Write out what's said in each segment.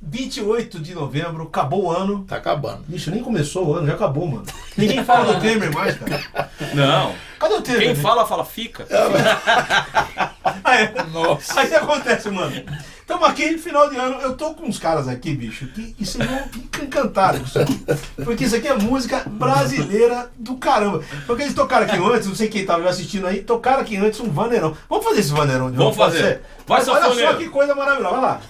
28 de novembro, acabou o ano. Tá acabando. Bicho, nem começou o ano, já acabou, mano. Ninguém fala do Temer mais, cara. Não. Cadê o Temer? Quem fala, fala, fica. Aí, Nossa. aí acontece, mano. Estamos aqui, final de ano. Eu tô com uns caras aqui, bicho, que isso vão ficar encantados com isso aqui. Porque isso aqui é música brasileira do caramba. Porque eles tocaram aqui antes, não sei quem tava assistindo aí, tocaram aqui antes um vaneirão. Vamos fazer esse vaneirão de Vamos fazer. Vai, Mas Olha só que coisa maravilhosa. Vai lá.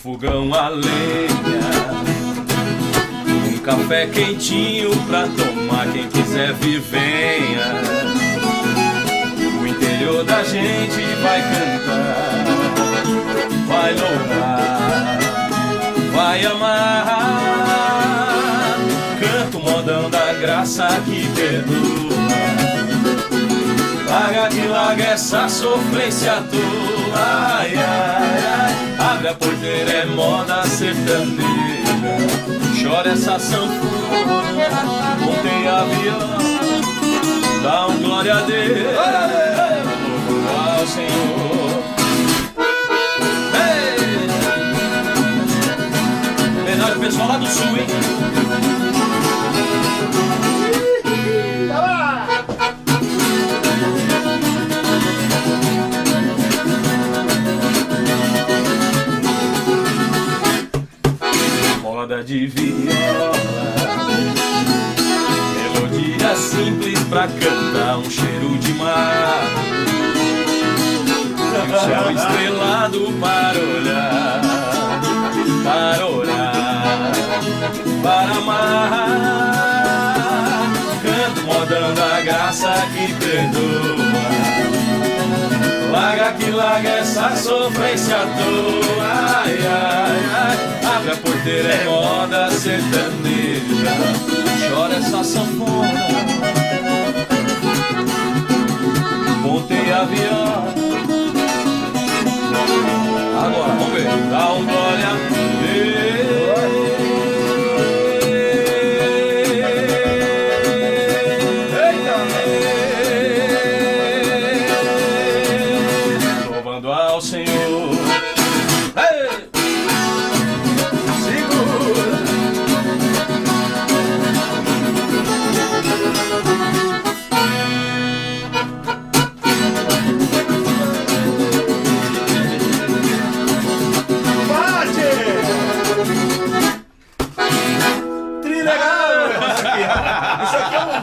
Fogão a lenha, um café quentinho pra tomar. Quem quiser vir, venha. O interior da gente vai cantar, vai louvar, vai amar. Canto modão da graça que perdoa. Larga que larga essa sofrência tua ai, ai, ai. Abre a porteira, é moda sertaneja Chora essa sanfona Montei avião Dá um glória a Deus Senhor Ei! Homenagem pessoal lá do sul, hein? Moda de viola Melodia simples pra cantar um cheiro de mar o céu estrelado para olhar Para orar Para amar. Canto modão da graça que perdoa. Larga que larga essa sofrência tua ai, ai, ai. Abre a porteira, é moda sertaneja. Chora essa sanfona. Montei a viola Agora, vamos ver. Dá um glória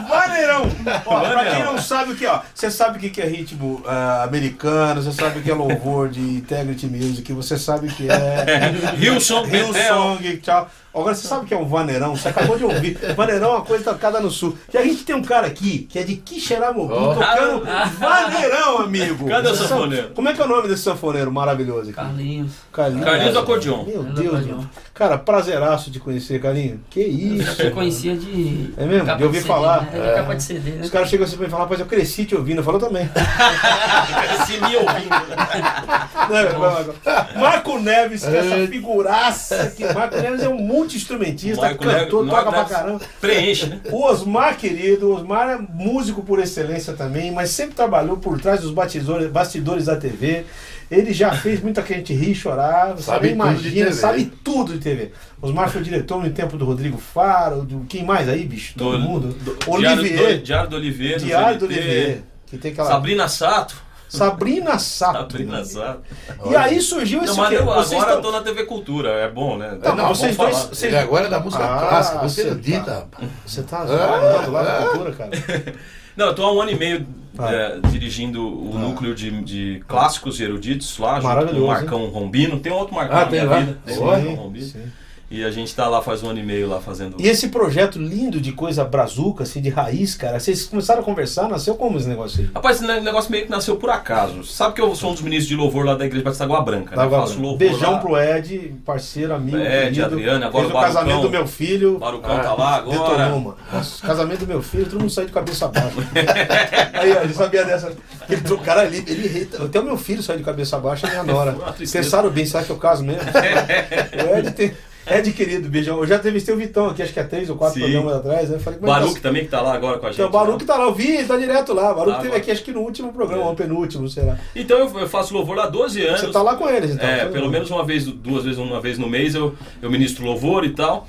aqui é vaneirão. Ó, pra quem não sabe o que, ó, você sabe o que é ritmo ah, americano, você sabe o que é louvor de Integrity Music, você sabe o que é Hillsong. Hillsong, tchau. Agora você sabe o que é um vaneirão? Você acabou de ouvir. Vaneirão é uma coisa tocada no sul. E a gente tem um cara aqui que é de Quixeramobim Oh. tocando vaneirão, amigo. Cadê o Você sabe- sanfoneiro? Como é que é o nome desse sanfoneiro maravilhoso aqui? Carlinhos. Carlinhos. Carlinhos do acordeon. Meu Deus, mano. Cara, prazeraço de conhecer, Carlinhos. Que isso. Eu conhecia de. É mesmo? De ouvir CD, falar? Né? De É. capa de CD, né? Os caras chegam assim pra mim e falam, rapaz, eu cresci te ouvindo. Eu falo, eu também. Se me ouvindo. Não, Marco Neves, que é essa figuraça. Que Marco Neves é um multi-instrumentista, cantor, toca pra caramba. Preenche, né? O Osmar, querido, o Osmar é músico por excelência também, mas sempre trabalhou por trás dos bastidores, bastidores da TV. Ele já fez muita gente rir e chorar. Você Sabe nem imagina, TV. sabe tudo de TV. Osmar foi diretor no tempo do Rodrigo Faro, do quem mais aí, bicho? Todo Do- mundo. do- Olivier. Diário do, Diário do Olivier. do Diário do. Olivier. Que tem aquela. Sabrina Sato. Sabrina Sato. Sabrina Sato. E aí surgiu esse Não, mas eu, Vocês agora eu estão- tô na TV Cultura, é bom, né? Não, mas vocês vamos dois- falar. vocês- Ele agora é da música Ah, clássica, você acredita, tá- rapaz? Você tá zoando lá na cultura, cara. Não, eu tô há um ano e meio Ah. é, dirigindo o núcleo de, de clássicos e eruditos lá, junto com Maravilhoso, o Marcão Rombino. Tem outro Marcão Ah, na tem minha lá? vida. Tem o Sim, Marcão Rombino. sim. E a gente tá lá faz um ano e meio lá fazendo. E esse projeto lindo de coisa brazuca, assim, de raiz, cara, vocês começaram a conversar, nasceu como esse negócio aí? Rapaz, esse negócio meio que nasceu por acaso. Sabe que eu sou um dos ministros de louvor lá da Igreja Batista Água Branca, né? Tá, Faço louvor Beijão lá. pro Ed, parceiro, amigo. Ed, querido. Adriano, agora Fez o o casamento Barucão. do meu filho. O Barucão tá lá agora. Detonou, mano. Nossa, casamento do meu filho, todo mundo saiu de cabeça baixa. Aí, ó, eu sabia dessa. Ele, o cara ali, ele irrita. Até o meu filho saiu de cabeça baixa minha nora. Pensaram bem, será que eu caso mesmo? o Ed tem. Ed, querido, beijão. Eu já entrevistei o Vitão aqui, acho que há três ou quatro Sim. programas atrás. Né? Falei, é tá- Baruque também que tá lá agora com a gente. Então, o Baruque tá lá, eu vi, tá direto lá. Baruque Tá teve agora. aqui, acho que no último programa, É. ou penúltimo, sei lá. Então eu faço louvor lá há 12 anos. Você tá lá com eles, então. É, pelo bom. menos uma vez, duas vezes, uma vez no mês eu, eu ministro louvor e tal,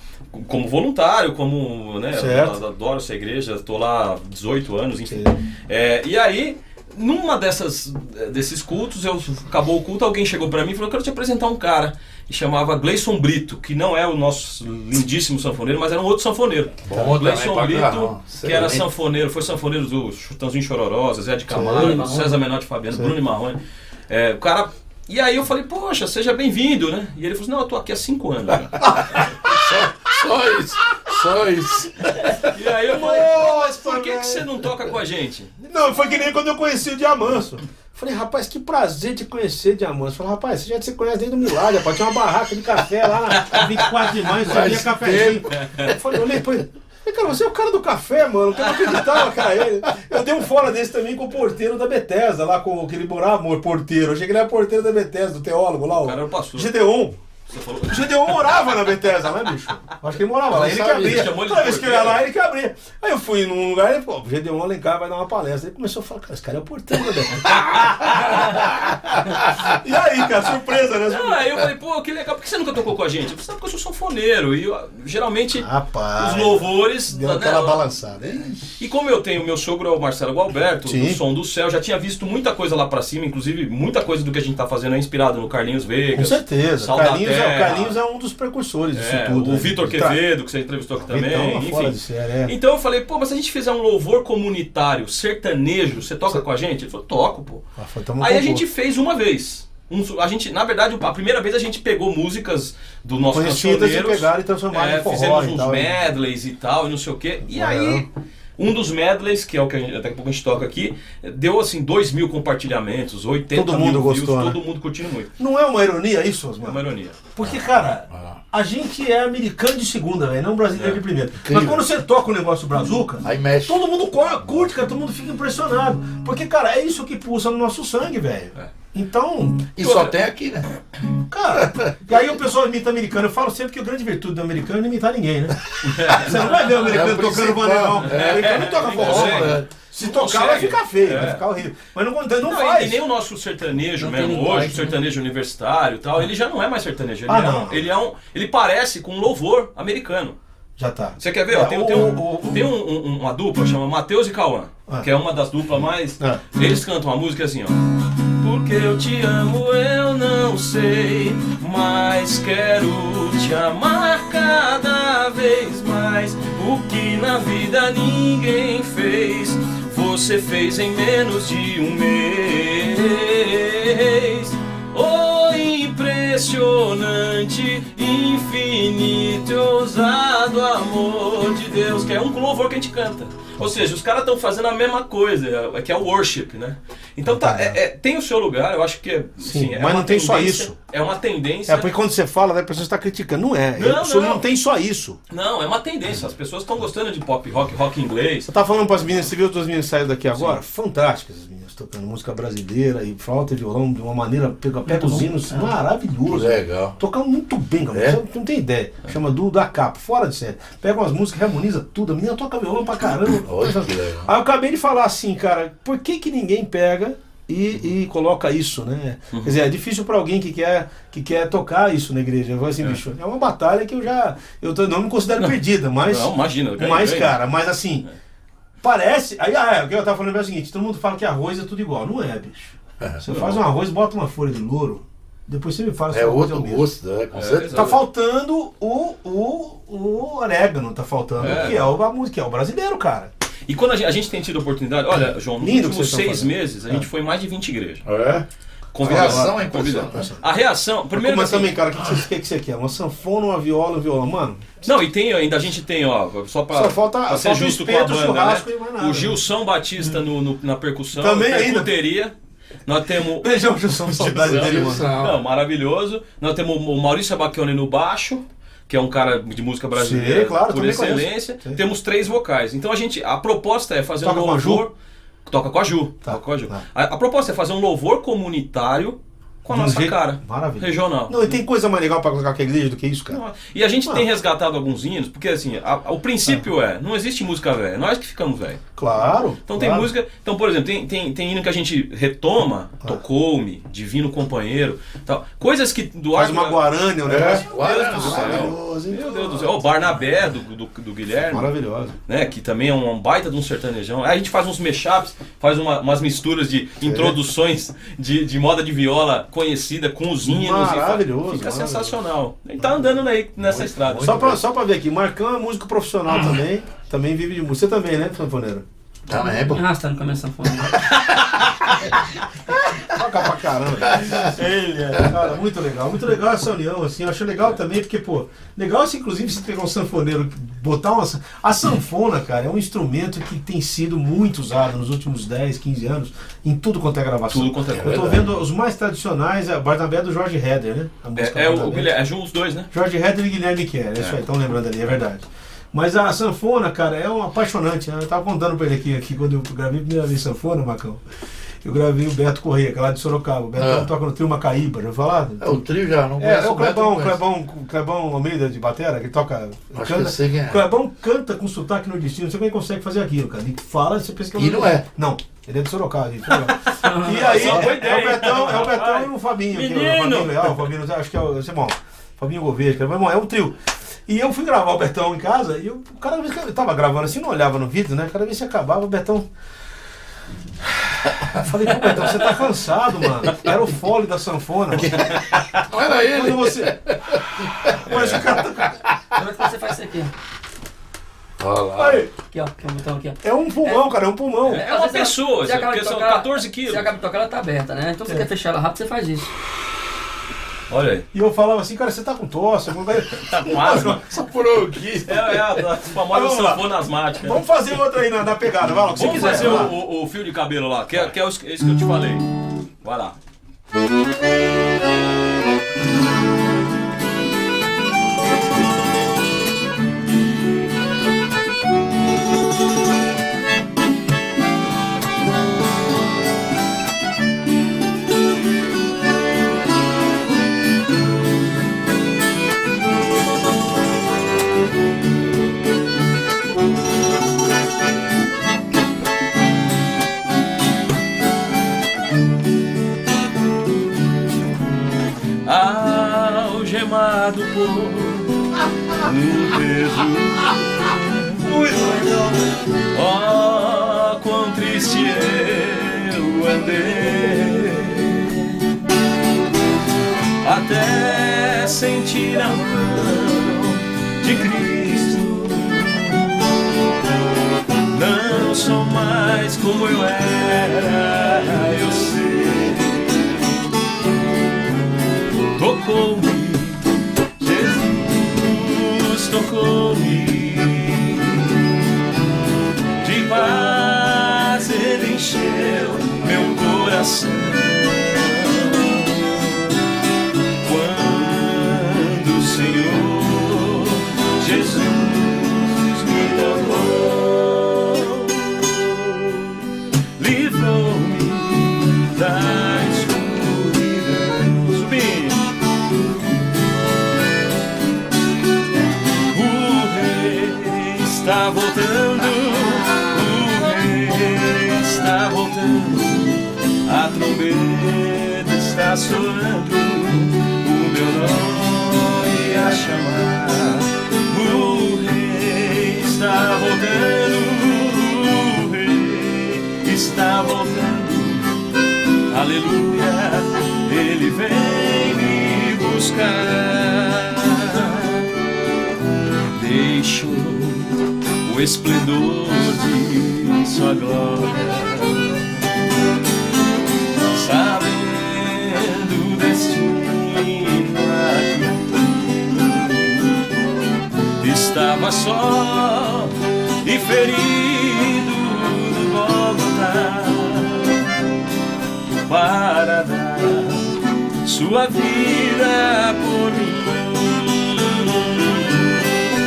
como voluntário, como, né, Certo. eu adoro essa igreja, estou lá há 18 anos, enfim. É, e aí, numa dessas, desses cultos, eu, acabou o culto, alguém chegou pra mim e falou, eu quero te apresentar um cara, e chamava Gleison Brito, que não é o nosso lindíssimo sanfoneiro, mas era um outro sanfoneiro. Bom Gleison também Brito, que era sanfoneiro, foi sanfoneiro do Chutãozinho Chororosa, Zé de Camargo, César Menotti Fabiano. Bruno Marrone. É, o cara. E aí eu falei, poxa, seja bem-vindo, né? E ele falou assim, não, eu tô aqui há cinco anos. né?" Só isso, só isso. e aí eu falei, mas por que, que você não toca com a gente? Não, foi que nem quando eu conheci o Diamanso. Falei, rapaz, que prazer te conhecer, Diamanso. Falei, rapaz, você já se conhece desde o Milagre, rapaz. Tinha uma barraca de café lá na 24 de maio, só Faz cafezinho. Eu falei, olhei. Falei, cara, você é o cara do café, mano. Eu não acreditava, cara. Ele. Eu dei um fora desse também com o porteiro da Bethesda, lá com o que ele morava, amor, porteiro. Eu achei que ele era porteiro da Bethesda, do teólogo lá, O cara era o o pastor. Gedeon. Você falou. O Gedeon morava na Bethesda, né, bicho? Acho que ele morava lá. Ele que abria. Toda vez que eu ia lá, ele que abria. Aí eu fui num lugar e ele falou, o Gedeon Alencar vai dar uma palestra. Ele começou a falar, cara, esse cara é o porteiro da Bethesda. e aí, cara, surpresa, né? Não, aí eu falei, pô, que legal, por que você nunca tocou com a gente? Eu falei, sabe que eu sou sanfoneiro. E eu, geralmente Rapaz. os louvores. Deu né, aquela lá- balançada. E como eu tenho, meu sogro é o Marcelo Gualberto, Sim. do Som do Céu, já tinha visto muita coisa lá pra cima, inclusive muita coisa do que a gente tá fazendo é inspirado no Carlinhos Com Vegas. certeza. Sal da Carlinhos é, o Terra. Carlinhos é um dos precursores disso É, tudo. o né? Vitor Tá. Quevedo, que você entrevistou aqui também, Vitão, fora de enfim. série, é. Então eu falei, pô, mas se a gente fizer um louvor comunitário, sertanejo, você toca Você- com a gente? Ele falou, toco, pô. Ah, foi, Aí a gente fez uma vez. Um- a gente, na verdade, a primeira vez a gente pegou músicas do nosso e cancioneiros. pegaram e transformaram é, em forró fizemos e uns tal. medleys e tal, e não sei o quê. E É. aí, um dos medleys, que é o que a gente, daqui a pouco a gente toca aqui, deu assim 2 mil compartilhamentos, 80 Todo mundo mil gostou, views, né? todo mundo curtindo muito. Não é uma ironia isso, É Osmar? uma ironia. Porque, cara, Ah. a gente é americano de segunda, velho, não brasileiro É. de primeira. Incrível. Mas quando você toca o negócio brazuca, Aí mexe. todo mundo curte, cara, todo mundo fica impressionado. Porque, cara, é isso que pulsa no nosso sangue, velho. É. Então, E só tem aqui, né? cara, e aí o pessoal imita americano. Eu falo sempre que a grande virtude do americano é não imitar ninguém, né? Você não vai ver o americano É o tocando bandeirão. O É. americano não toca forró, mano. Se tocar vai ficar feio, É. vai ficar horrível. Mas não, não, não Não, faz. e nem o nosso sertanejo Não mesmo hoje, o sertanejo universitário e tal, ele já não é mais sertanejo. Ele, Ah, é, não. um, ele é um. Ele parece com um louvor americano. Já tá. Você quer ver? ó, É, tem o- tem, um- o- tem um- um- uma dupla chama Matheus e Cauã, Ah. que é uma das duplas mais. Ah. Eles cantam uma música assim, ó. Porque eu te amo, eu não sei, mas quero te amar cada vez mais. O que na vida ninguém fez, você fez em menos de um mês. Oh, impressionante, infinito ousado amor de Deus, que é um louvor que a gente canta. Ou seja, os caras estão fazendo a mesma coisa, é- que é o worship, né? Então tá, é- é- tem o seu lugar, eu acho que é, Sim, assim, é mas uma não tem só tendência- isso. É uma tendência. É porque quando você fala, né, a pessoa está criticando. Não é. Não, Isso não. não tem só isso. Não, é uma tendência. As pessoas estão gostando de pop rock, rock inglês. Você tá falando para as meninas, você viu as duas meninas saíram daqui agora? Fantásticas as meninas, tocando música brasileira e flauta e violão de uma maneira, pega, pega os hinos maravilhoso. Legal. Tocando muito bem, cara. É? Você não tem ideia. Chama Du da capa, fora de série. Pega umas músicas, harmoniza tudo. A menina toca violão pra caramba. Olha que legal. Aí eu acabei de falar assim, cara, por que, que ninguém pega e, e coloca isso, né? Uhum. Quer dizer, é difícil pra alguém que quer, que quer tocar isso na igreja. Eu falo assim, É. bicho, é uma batalha que eu já. Eu tô- não me considero perdida, mas. Não, imagina. ganhei, Mas, ganhei. cara, mas assim, parece. Aí, ah, é, o que eu tava falando é o seguinte: todo mundo fala que arroz é tudo igual. Não é, bicho. Você Não. faz um arroz, bota uma folha de louro, depois você me fala se É o arroz outro o mesmo. gosto, né? Com É, certeza. Tá faltando o, o, o orégano, tá faltando, É. que é o, a música, que é o brasileiro, cara. E quando a gente, a gente tem tido oportunidade, olha, João, nos Lindo últimos seis fazendo. meses a gente É. foi em mais de 20 igrejas. É? Convidamos. A reação é impressionante. A reação, primeiro Mas assim, também, cara, o que, que, você- que, que você quer? Uma sanfona, uma viola, um violão? Mano, Não, e tem ainda, a gente tem, ó, só pra, Só falta- pra ser falta justo com a banda, churrasco né? e mais nada. O Gilson Batista no, no- na percussão, Também ainda. percuteria. Nós temos. beijão, Gilson, saudade Gilson. dele, mano. Gilson. Não, maravilhoso. Nós temos o Maurício Abacchione no baixo, que é um cara de música brasileira Sim, claro, por excelência. Temos três vocais. Então a gente, a proposta é fazer Toca um com a Ju? louvor. Toca com a Ju. Tá, Toca com a Ju. tá. A, a proposta é fazer um louvor comunitário com a De um nossa jeito- cara. Maravilha. Regional. Não, e tem coisa mais legal pra colocar com a igreja do que isso, cara. E a gente Mano. tem resgatado alguns hinos, porque assim, a- a- o princípio é, não existe música velha, é nós que ficamos velho. Claro. Então tem claro. música. Então, por exemplo, tem, tem, tem hino que a gente retoma, Ah. tocou-me, Divino Companheiro, tal. Coisas que do Faz uma guarânia, um negócio. Meu Deus do céu. Meu Deus do céu. O Barnabé do, do, do Guilherme, Maravilhoso. né? Que também é um, um baita de um sertanejão. Aí a gente faz uns mashups, faz uma- umas misturas de introduções de, de moda de viola conhecida com os hinos. e Maravilhoso, Fica maravilhoso. sensacional. Ele tá andando aí nessa estrada. Só pra, só pra ver aqui, Marcão é músico profissional também. Também vive de música. Você também, né, sanfoneiro? Também é bom. Arrastando com a minha sanfona. Toca pra caramba. Ele é. Cara, muito legal. Muito legal essa união, assim. Eu acho legal também, porque, pô, legal assim, inclusive, você pegar um sanfoneiro, botar uma. A sanfona, cara, é um instrumento que tem sido muito usado nos últimos 10, 15 anos em tudo quanto é gravação. Tudo quanto é Eu tô vendo os mais tradicionais, a Barnabé do Jorge Heder, né? É, é o, Guilherme, é os dois, né? Jorge Heder e Guilherme Kerr, é isso aí, estão lembrando ali, é verdade. Mas a sanfona, cara, é um apaixonante. né? Eu tava contando pra ele aqui, aqui quando eu gravei a primeira vez sanfona, Macão. Eu gravei o Beto Correia, que é lá de Sorocaba. O Beto Ah. toca no trio Macaíba, já falar? É o trio já, não É, conheço é o Clebão, conheço. Clebão, Clebão Almeida de Batera, que toca. Acho que canta, eu sei quem é. O Clebão canta com sotaque nordestino, não sei como ele consegue fazer aquilo, cara. Ele fala, você pensa que E não é. Não, ele é de Sorocaba, gente. E aí, é, ideia, o Betão, é o Betão e o Fabinho. que é o Menino! Fabinho Leal, o Fabinho, acho que é o. Esse é bom. Fabinho Gouveia, que é, bom, é um trio. E eu fui gravar o Betão em casa e eu, cada vez que eu tava gravando assim, não olhava no vídeo, né? Cada vez que acabava, o Betão. Eu falei, pô, Betão, você tá cansado, mano. Era o fole da sanfona. mano. Não era ele. Quando você. Mas o cara tá. Como é que você faz isso aqui? Olha lá. Aí, Aqui, ó. Aqui, um botão aqui, ó. é um pulmão, cara, é um pulmão. É uma Às vezes pessoa, você porque são tocar- 14 quilos. Você acaba de tocar, ela tá aberta, né? Então você É. quer fechar ela rápido, você faz isso. Olha aí. E eu falava assim, cara, você tá com tosse, coisa. Tá com asma. Saturou aqui. É, é a, a famosa sanfona asmática. Vamos fazer outra aí na, na pegada, vai lá, Vamos quiser. fazer vai o, o- o fio de cabelo lá, que é, que é esse que eu te falei. Vai lá. aleluia, ele vem me buscar. Deixo o esplendor de sua glória, sabendo destino a Estava só e ferido para dar sua vida por mim.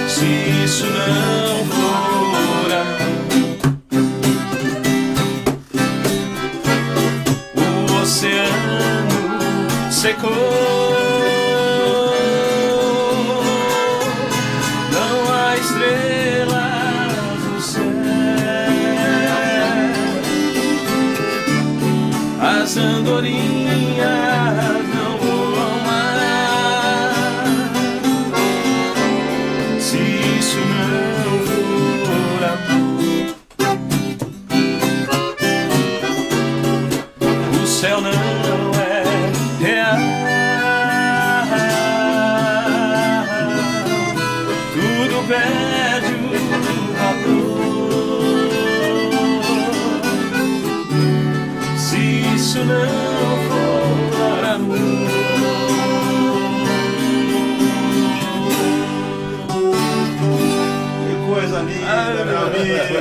Se isso não for amor, o oceano secou. As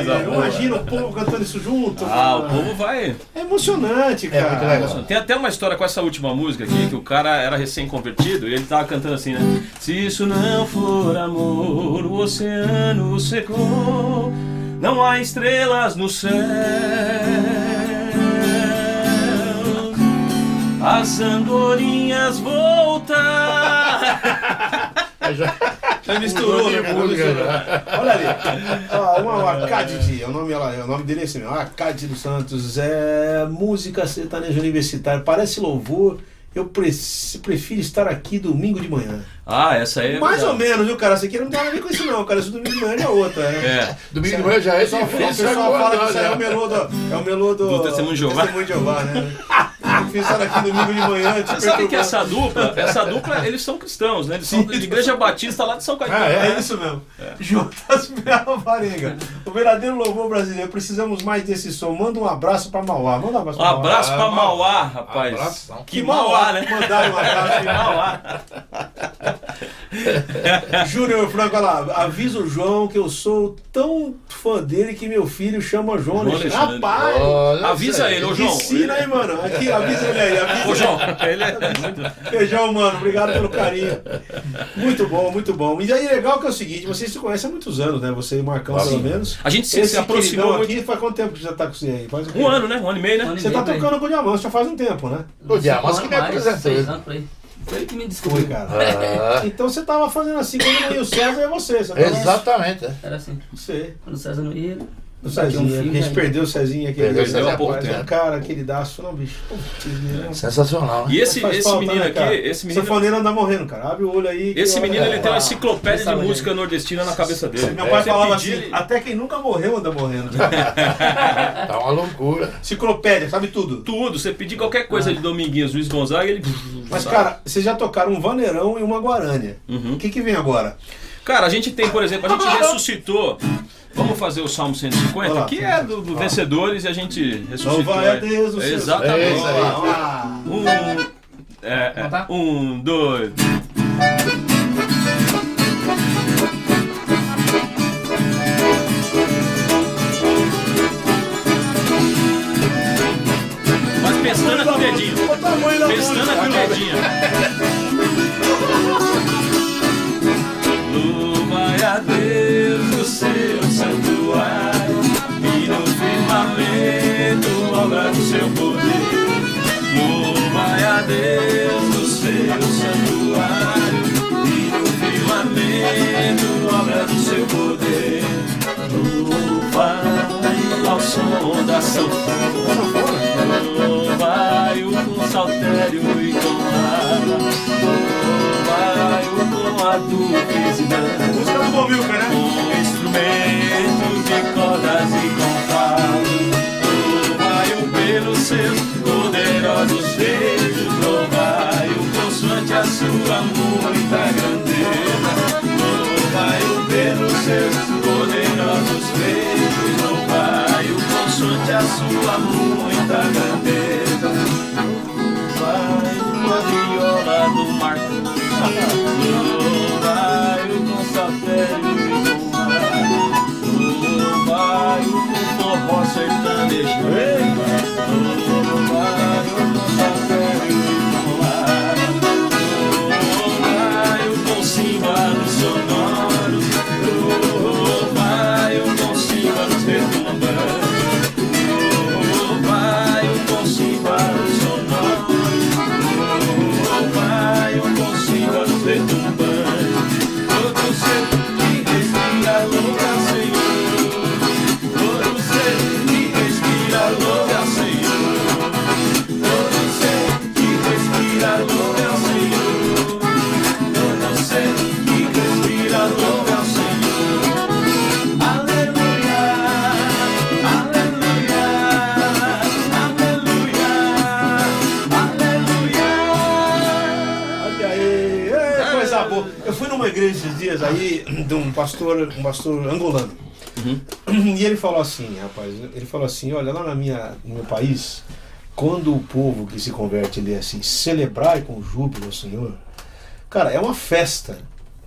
coisa boa. Imagina o povo cantando isso junto. Ah, o povo vai. É emocionante, cara. É muito legal. Tem até uma história com essa última música aqui, que o cara era recém-convertido e ele tava cantando assim, né? Se isso não for amor, o oceano secou, não há estrelas no céu. As andorinhas voltar. Já, misturou, né? Olha ali. Ó, uma, uma Cádiz, é o nome, ela, é o nome dele é assim, ó, a Cádiz dos Santos. É música sertaneja universitária. Parece louvor. Eu pre- prefiro estar aqui domingo de manhã. Ah, essa aí é. Mais ou verdade. menos, viu, cara? Essa aqui não tem nada a ver com isso, não, cara. Isso domingo de manhã é outra. né? É. Domingo de manhã já é O pessoal, o pessoal agora, fala que isso aí é o né? melô do. É o melô do. Do Testemunho de Jeová. Testemunho de Jeová, né? Eu fiz estar aqui domingo de manhã. te Você sabe que essa dupla, essa dupla, eles são cristãos, né? Eles são de Igreja Batista lá de São Caetano. Ah, É isso mesmo. Juntas Bela Varenga. O verdadeiro louvor brasileiro. Precisamos mais desse som. Manda um abraço pra Mauá. Manda um abraço Um pra Mauá. abraço pra Ah, Mauá, rapaz. abração. Que Mauá, né? Mandaram um abraço. Que Mauá. Júnior Franco, olha lá. Avisa o João que eu sou tão fã dele que meu filho chama João João Alexandre. Rapaz! Olha Avisa ele, ô João. Ensina aí, mano. Aqui, avisa ele aí. Avisa Ô, João, ele é muito. Beijão, mano. Obrigado pelo carinho. Muito bom, muito bom. E aí, legal que é o seguinte: vocês se conhecem há muitos anos, né? Você e o Marcão, Ah, pelo sim. menos. A gente se, Esse se aproximou muito. aqui, faz quanto tempo que já tá com você aí? Faz quê? Um ano, né? Um ano e meio, né? Um e Você tá meio, aí. tocando com o Diamante já faz um tempo, né? O Diamante que me apresentou. Foi que me Foi, descobriu. cara. Ah, Então você tava fazendo assim, quando não ia o César, é você. você exatamente. é. Era assim. Você. Quando o César não ia, O daqui Cezinha, um a gente perdeu o Cezinha aqui. Perdeu o Cezinha há pouco rapaz, tempo. Cara, queridaço, não, bicho. Né? Sensacional, né? E esse, esse falta, menino né, aqui, cara? esse menino. Sanfoneiro anda morrendo, cara. Abre o olho aí. Esse menino ele tem uma Ah, enciclopédia de música nordestina na cabeça dele. Meu pai Você falava pedir, assim, ele- até quem nunca morreu anda morrendo. Tá uma loucura. Enciclopédia, sabe tudo. Tudo, você pedir qualquer coisa de Dominguinhos, Luiz Gonzaga, ele. Mas, sabe. cara, vocês já tocaram um vaneirão e uma guarânia. Uhum. O que que vem agora? Cara, a gente tem, por exemplo, a gente ressuscitou. Vamos fazer o Salmo 150, Olá. que é do, do Vencedores, e a gente ressuscitou. Louvai a. Deus, o seu- Exatamente. É isso aí. Um, é, é, um, dois. Mas pestana com o dedinho. Pestana com o dedinho. Louvai a Deus no seu santuário e no firmamento obra do seu poder. Louvai a Deus no seu santuário e no firmamento obra do seu poder. Louvai ao som da sanfona. Louvai-o com saltério e com harpa. Louvai-o com adubes e Bomilca, né? Com instrumentos de cordas e com falos. Louvai-o pelos seus poderosos feitos. Louvai-o consoante a sua muita grandeza. Louvai-o pelos seus poderosos feitos. Louvai-o consoante a sua muita grandeza. Igreja esses dias aí de um pastor, um pastor angolano. E ele falou assim, rapaz, ele falou assim, olha, lá na minha, no meu país, quando o povo que se converte ele é assim, celebrar com júbilo ao Senhor, cara, é uma festa.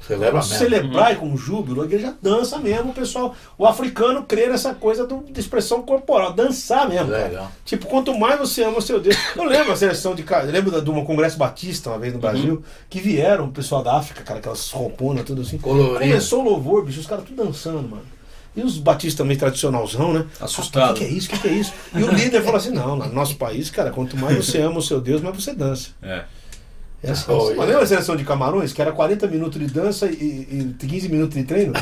Celebra mesmo. celebrar com júbilo, a igreja dança mesmo, o pessoal, o africano crê nessa coisa do, de expressão corporal, dançar mesmo. cara. Legal. Tipo, quanto mais você ama o seu Deus. Eu lembro a seleção de cara, eu lembro de um congresso batista uma vez no Brasil, que vieram o pessoal da África, cara, aquelas rouponas, tudo assim. Colorido. Começou o louvor, bicho, os caras tudo dançando, mano. E os batistas também tradicionalzão, né? Assustado. O que, que é isso? O que, que é isso? E o líder falou assim: não, no nosso país, cara, quanto mais você ama o seu Deus, mais você dança. É. Assim, Oh, yeah. lembra a seleção de Camarões, que era 40 minutos de dança e, e 15 minutos de treino?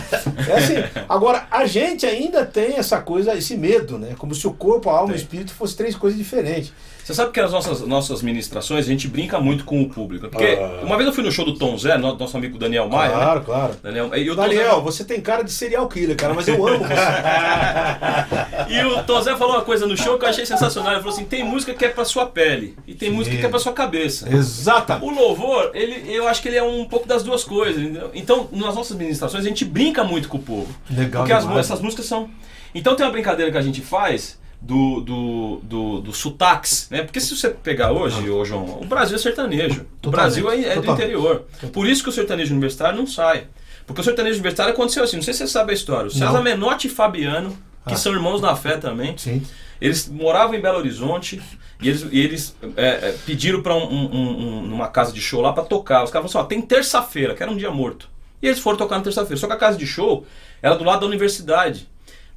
É assim. Agora, a gente ainda tem essa coisa, esse medo, né? Como se o corpo, a alma e o espírito fossem três coisas diferentes. Você sabe que as nossas, nossas ministrações, a gente brinca muito com o público. Porque Ah. uma vez eu fui no show do Tom Zé, no- nosso amigo Daniel Maia. né? Claro, claro. Daniel, e o Daniel, você tem cara de serial killer, cara, mas eu amo você. Zé, e o Tom Zé falou uma coisa no show que eu achei sensacional. Ele falou assim: tem música que é pra sua pele e tem Sim. música que é pra sua cabeça. Exatamente. O louvor, ele, eu acho que ele é um pouco das duas coisas. entendeu? Então, nas nossas ministrações, a gente brinca muito com o povo. Legal Porque as, essas músicas são. Então tem uma brincadeira que a gente faz do, do, do, do sotaques, né? Porque se você pegar hoje, ô João, o Brasil é sertanejo. O Totalmente, Brasil é, é do interior. Por isso que o sertanejo universitário não sai. Porque o sertanejo universitário aconteceu assim, não sei se você sabe a história. O César Não. Menotti e Fabiano, que Ah. são irmãos da fé também, Sim. Eles moravam em Belo Horizonte e eles, e eles é, é, pediram para um, um- um- numa casa de show lá para tocar. Os caras falaram assim: ó, tem terça-feira, que era um dia morto. E eles foram tocar na terça-feira. Só que a casa de show era do lado da Universidade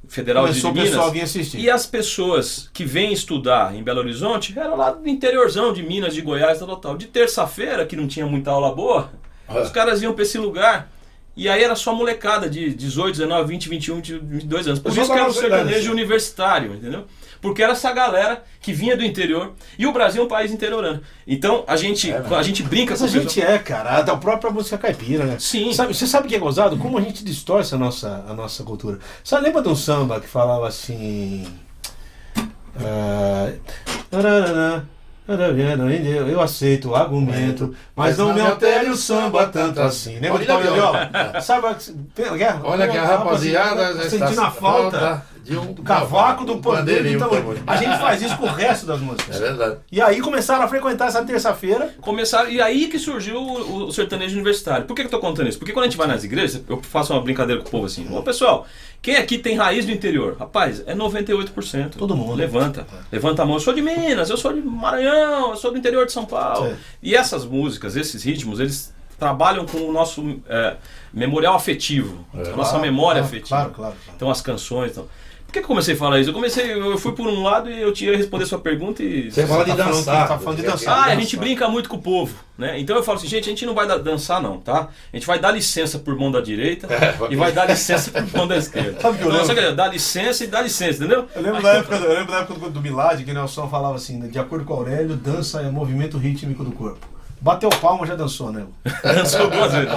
Federal Começou de Minas. pessoal assistir. E as pessoas que vêm estudar em Belo Horizonte eram lá do interiorzão de Minas, de Goiás, tal, tal. De terça-feira, que não tinha muita aula boa, Ah. os caras iam para esse lugar. E aí era só molecada de 18, 19, 20, 21, 22 anos. Por isso que era Nova Zelândia. sertanejo universitário, entendeu? Porque era essa galera que vinha do interior. E o Brasil é um país interiorano. Então a gente, É, a gente brinca Mas com a gente é, cara, da própria música caipira, né? Sim. Sabe, você sabe o que é gozado? Como a gente distorce a nossa, a nossa cultura. Você lembra de um samba que falava assim. tararana, tararana, eu aceito o argumento, mas não me altere o samba tanto assim. Lembra de Olha, Paulo Viola? Sabe, Olha que a rapaziada está sentindo a falta de um do cavaco, do pandeiro e tambor. A gente faz isso com o resto das É músicas. verdade. E aí começaram a frequentar essa terça-feira. Começaram, e aí que surgiu o, o sertanejo universitário. Por que, que eu tô contando isso? Porque quando a gente vai nas igrejas, eu faço uma brincadeira com o povo assim: Ô pessoal, quem aqui tem raiz do interior? Rapaz, é 98%. Todo mundo. Levanta. Levanta a mão. Eu sou de Minas, eu sou de Maranhão, eu sou do interior de São Paulo. Sim. E essas músicas, esses ritmos, eles trabalham com o nosso é, memorial afetivo, É. a nossa Claro, memória claro, afetiva. Claro, claro. claro. Então as canções. Então. Por que, eu comecei a falar isso? Eu comecei, eu fui por um lado e eu tinha que responder sua pergunta e. Você fala de tá falando- dançar. tá falando de dançar. Ah, a gente brinca muito com o povo, né? Então eu falo assim, gente, a gente não vai dançar não, tá? A gente vai dar licença por mão da direita É, e vai dar licença por mão da esquerda. Sabe o que eu lembro? o? Dá licença e dá licença, entendeu? Eu lembro, da época, eu lembro da época do, do Milad, que o Nelson falava assim, de acordo com Aurélio, dança é movimento rítmico do corpo. Bateu palma, já dançou, né? Dançou duas vezes.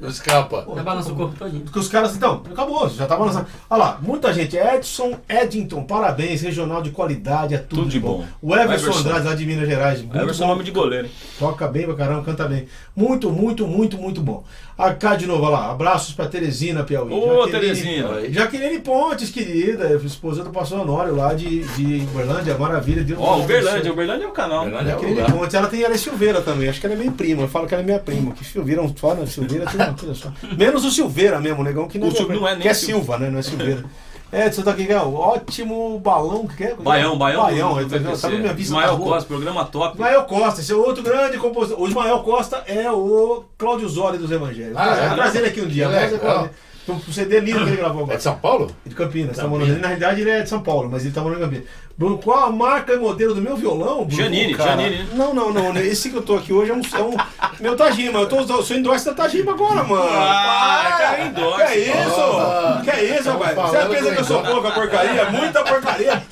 Não escapa. Já balança o corpo todinho. Porque os caras, então, acabou, já tava lançando. Olha lá, muita gente. Edson, Eddington, parabéns, regional de qualidade, é tudo, Tudo de bom. bom. O Everson, Everson. Andrade, lá de Minas Gerais, Everson é nome de goleiro, hein? Toca bem pra caramba, canta bem. Muito, muito, muito, muito bom. A cá de novo, olha lá. Abraços pra Teresina, Piauí. Ô, Jaqueline- Teresina. Jaqueline Pontes, querida, esposa do pastor Honório lá de, de Uberlândia, maravilha. Deus Ó, nos Uberlândia. Uberlândia é o canal. Uberlândia é o Jaqueline lugar. Pontes, ela tem ela é Silveira também, acho que ela é meio prima. Eu falo que ela é minha prima, que Silveira é um fora, Silveira é tudo uma coisa só. Menos o Silveira mesmo, o negão que não O Sil- não é nem que é Sil- Silva, né? Não é Silveira. É, você tá aqui, é o ótimo balão que é? Baião, Baião. Baião, tá, do tá na minha vista. Ismael tá. Costa, programa top. Ismael Costa, esse é outro grande compositor. O Ismael Costa é o Cláudio Zoli dos Evangelhos. Ah, Vou é? trazer ele aqui um dia. Que Vamos legal. Um um CD lindo que ele gravou É agora. de São Paulo? De Campinas, tá Campinas. morando. Na realidade ele é de São Paulo, mas ele tá morando em Campinas. Bruno, qual a marca e modelo do meu violão? Bruno? Janine, Cara, Janine. Não, não, não. Esse que eu tô aqui hoje é um. É um meu Tajima. Eu tô eu sou endorse da Tajima agora, mano. Ah, Para! cara, endorse. Que é isso? Ah, que é isso, rapaz? Você pensa que eu sou pouca porcaria? Muita porcaria.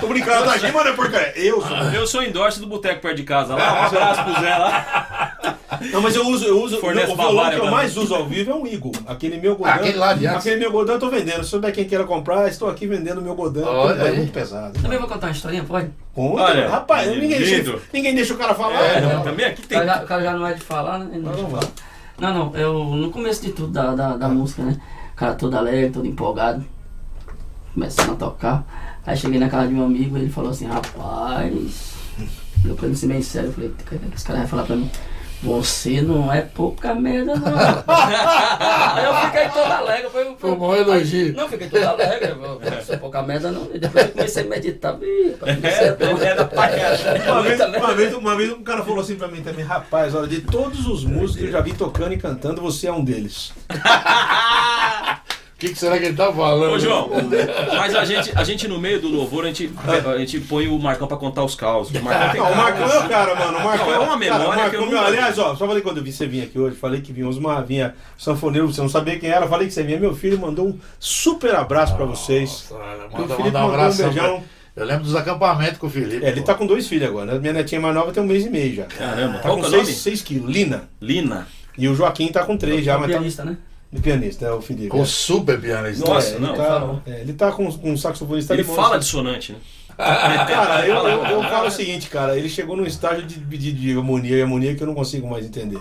Tô brincando, a Tajima não é porcaria. Eu sou. Eu sou endorse do boteco perto de casa lá. Um abraço pro Zé lá. Não, mas eu uso, eu uso. Fornece o violão que eu pra mais uso ao vivo é um Eagle. Aquele meu Godin. Ah, aquele lá de. Aquele meu Godin eu tô vendendo. Se souber quem queira comprar, estou aqui vendendo o meu Godin. Olha é muito pesado. Também vou contar uma historinha, pode? Conta, Olha, rapaz, ninguém deixa, ninguém deixa o cara falar. É, né? também aqui O tem. cara, já, o cara já não é de falar, né? Ele não falar. lá. Não, não, eu no começo de tudo da, da, da música, né? O cara todo alegre, todo empolgado. Começando a tocar. Aí cheguei na casa de um amigo ele falou assim, rapaz. Eu pensei meio sério, eu falei, o que esse cara vai falar pra mim? Você não é pouca merda, não. Aí eu fiquei todo alegre. Foi, Foi um bom elogio. Não, fiquei todo alegre. Eu, não sou pouca merda, não. E depois eu comecei a meditar. Rapaz, você é doido. Era pra. Uma vez, uma, vez, uma vez um cara falou assim pra mim também, rapaz, olha, de todos os músicos que eu já vi tocando e cantando, você é um deles. O que, que será que ele tá falando? Ô, João, mas a gente, a gente no meio do louvor, a gente, a gente põe o Marcão pra contar os causos. O Marcão tem Não, o cara- Marcão é o cara, mano. O Marcão Não, é uma memória cara, o que eu Marcão, nunca- Aliás, ó, só falei quando eu vi você vir aqui hoje, falei que vinha Osmar, vinha sanfoneiro, você não sabia quem era, falei que você vinha. Meu filho mandou um super abraço pra vocês. Nossa, manda, Felipe manda um mandou um beijão. pra- Eu lembro dos acampamentos com o Felipe. É, ele pô. tá com dois filhos agora, né? Minha netinha mais nova tem um mês e meio já. Caramba, Tá qual com é? 6 quilos, Lina. Lina. E o Joaquim tá com 3 já, mas tá. né? De pianista, é o Felipe. Com é. super pianista. Nossa, É, não, ele tá, é, ele tá com, com um saxofonista Ele fala dissonante, né? Cara, eu, eu, eu falo o seguinte, cara, ele chegou num estágio de, de, de harmonia e harmonia que eu não consigo mais entender.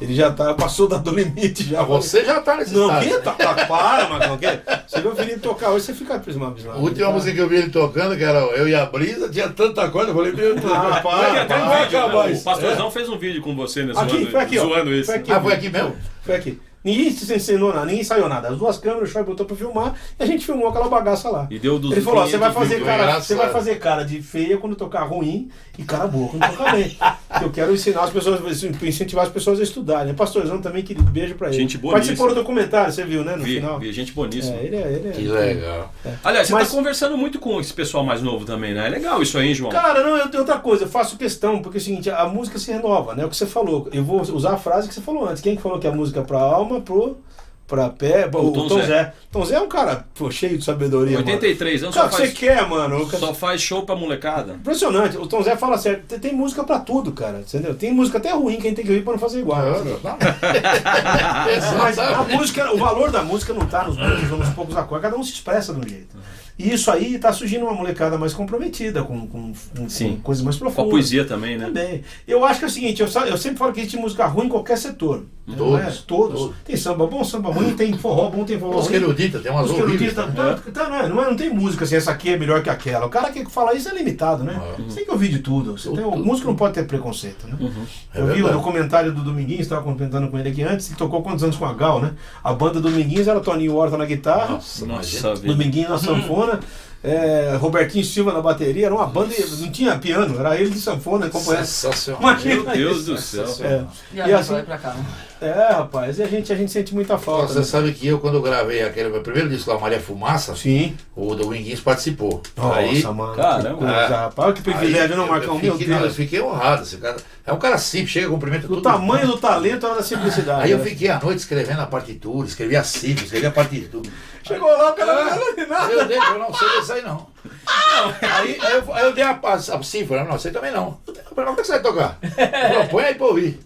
Ele já tá, passou da do limite já. Você já tá nesse Não, estágio. que? Tá, tá, para, Marcão, que? Você viu o Felipe tocar hoje, você fica prismado, A última música que eu vi ele tocando, que era Eu e a Brisa, tinha tanta coisa, eu falei, meu Deus. Ah, para, até um para. vídeo, acabar né? O Pastorzão fez um vídeo com você, né? Aqui, Zoando, foi aqui, ó. zoando isso. Foi aqui. Ah, foi aqui mesmo? Foi aqui. Ninguém se ensinou nada, ninguém ensaiou nada. As duas câmeras, o Choi botou pra filmar e a gente filmou aquela bagaça lá. E deu dos Ele falou, ó, você vai 500 fazer cara, você vai fazer cara de feia quando tocar ruim e cara boa quando tocar bem. eu quero ensinar as pessoas, incentivar as pessoas a estudarem. Pastorzão também, querido, beijo pra ele. Gente Participou do boníssima. documentário, você viu, né, no Vi, final. vi, gente boníssima. É, ele é, ele é. Que legal. Aliás, você Mas- tá conversando muito com esse pessoal mais novo também, né? É legal isso aí, hein, João? Cara, não, eu tenho outra coisa, eu faço questão, porque é o seguinte, a música se renova, né? O que você falou. Eu vou usar a frase que você falou antes. Quem que falou que a música é pra alma, pro. pra pé. O, Tom Tom, Zé. Zé. Tom Zé é um cara pô, cheio de sabedoria. 83 anos, só Sabe o que você faz, quer, mano? Só faz show pra molecada. Impressionante. O Tom Zé fala certo. Tem, tem música pra tudo, cara. Entendeu? Tem música até ruim que a gente tem que ouvir pra não fazer igual. Mas a música, o valor da música não tá nos ou nos poucos acordes, cada um se expressa de um jeito. E isso aí tá surgindo uma molecada mais comprometida, com, com, com- Sim. com coisas mais Com a profundas. poesia também, né? Também. Eu acho que é o seguinte, eu, eu sempre falo que existe música ruim em qualquer setor. É? Todos, Todos. todos. Tem samba bom, samba ruim, tem forró bom, tem forró Música ruim. erudita, tem umas Música erudita, né? tá, tá, não, é, não, é, não tem música assim, essa aqui é melhor que aquela. O cara que fala isso é limitado, né? Uhum. Você tem que ouvir de tudo. Você tem, o músico não pode ter preconceito, né? É Eu vi verdade. no comentário do Dominguinhos, estava comentando com ele aqui antes, ele tocou quantos anos com a Gal, né? A banda Dominguinhos era Toninho Horta na guitarra, Nossa. Dominguinhos na sanfona, é, Robertinho Silva na bateria, era uma banda, não tinha piano, era ele de sanfona, acompanhando. Sensacional. Imagina Meu Deus isso. do céu. É. E E aí, assim- vai pra cá, né? É, rapaz, e a gente, a gente sente muita falta. Você né? sabe que eu, quando eu gravei aquele meu primeiro disco lá, Maria Fumaça, Sim. o Dominguinhos participou. Nossa, aí, mano. Caramba. que coisa, rapaz. Olha que privilégio, não, eu- Marcão? eu Meu fiquei, não, eu Deus. fiquei honrado. Esse cara, é um cara simples, chega, cumprimenta Do tudo. tamanho do talento era da simplicidade. Aí eu né? fiquei à noite escrevendo a partitura, escrevi a cifra, escrevi a partitura. Chegou lá, o cara não falou nada. Eu dei, eu não sei desse aí não. Aí, aí eu, aí eu dei a, a, a cifra, não sei também não. Eu falei, como é que você vai tocar? Põe aí pra ouvir.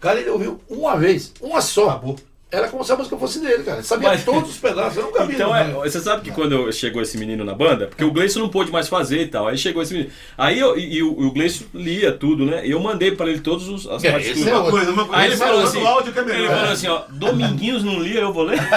Cara, ele ouviu uma vez, uma só. Acabou. Era como se a música fosse dele, cara. Ele sabia Mas- todos os pedaços, eu nunca vi. Então, não, é, você sabe que quando chegou esse menino na banda, porque o Gleison não pôde mais fazer e tal, aí chegou esse menino. Aí eu, e, e o, o Gleison lia tudo, né? E eu mandei pra ele todas os- as É, esse é Uma coisa, uma coisa. Aí ele é falou assim, áudio que é ele falou assim, ó, Dominguinhos não lia, eu vou ler.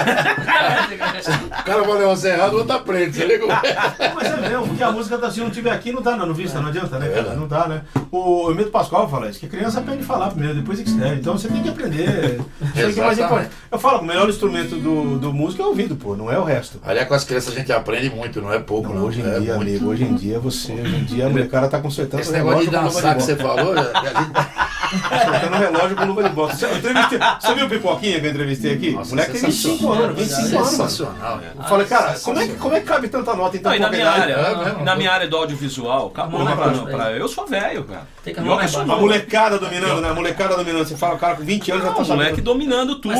O cara vai levar você errado, o outro tá preto. Você ligou? Mas é mesmo, porque a música tá, se não tiver aqui, não dá não, no vista, não adianta, né, cara? Não dá, né? O Emílio Pascoal fala isso, que a criança aprende a falar primeiro, depois é que escreve. Então você tem que aprender. Isso é mais Exatamente. importante. Eu falo, o melhor instrumento do, do músico é o ouvido, pô, não é o resto. Aliás, com as crianças a gente aprende muito, não é pouco, não. Não, hoje em é dia, muito. amigo, hoje em dia você, hoje em dia a molecada tá consertando Esse negócio de dançar que você falou, a gente- Consertando o relógio com luva de bola. Você, você viu o Pipoquinha que eu entrevistei aqui? Nossa, o moleque tem 25 anos, 25 anos. Sensacional, né? Eu falei, cara, como é, que, como é que cabe tanta nota em tão Não, e na minha área, É na minha área do audiovisual, acabou, né? Pra, pra- eu sou velho, cara. Tem que a mão olha lá que eu sou embaixo. A molecada dominando, né? A molecada dominando. Você fala, o cara com 20 anos já tá o moleque dominando tudo.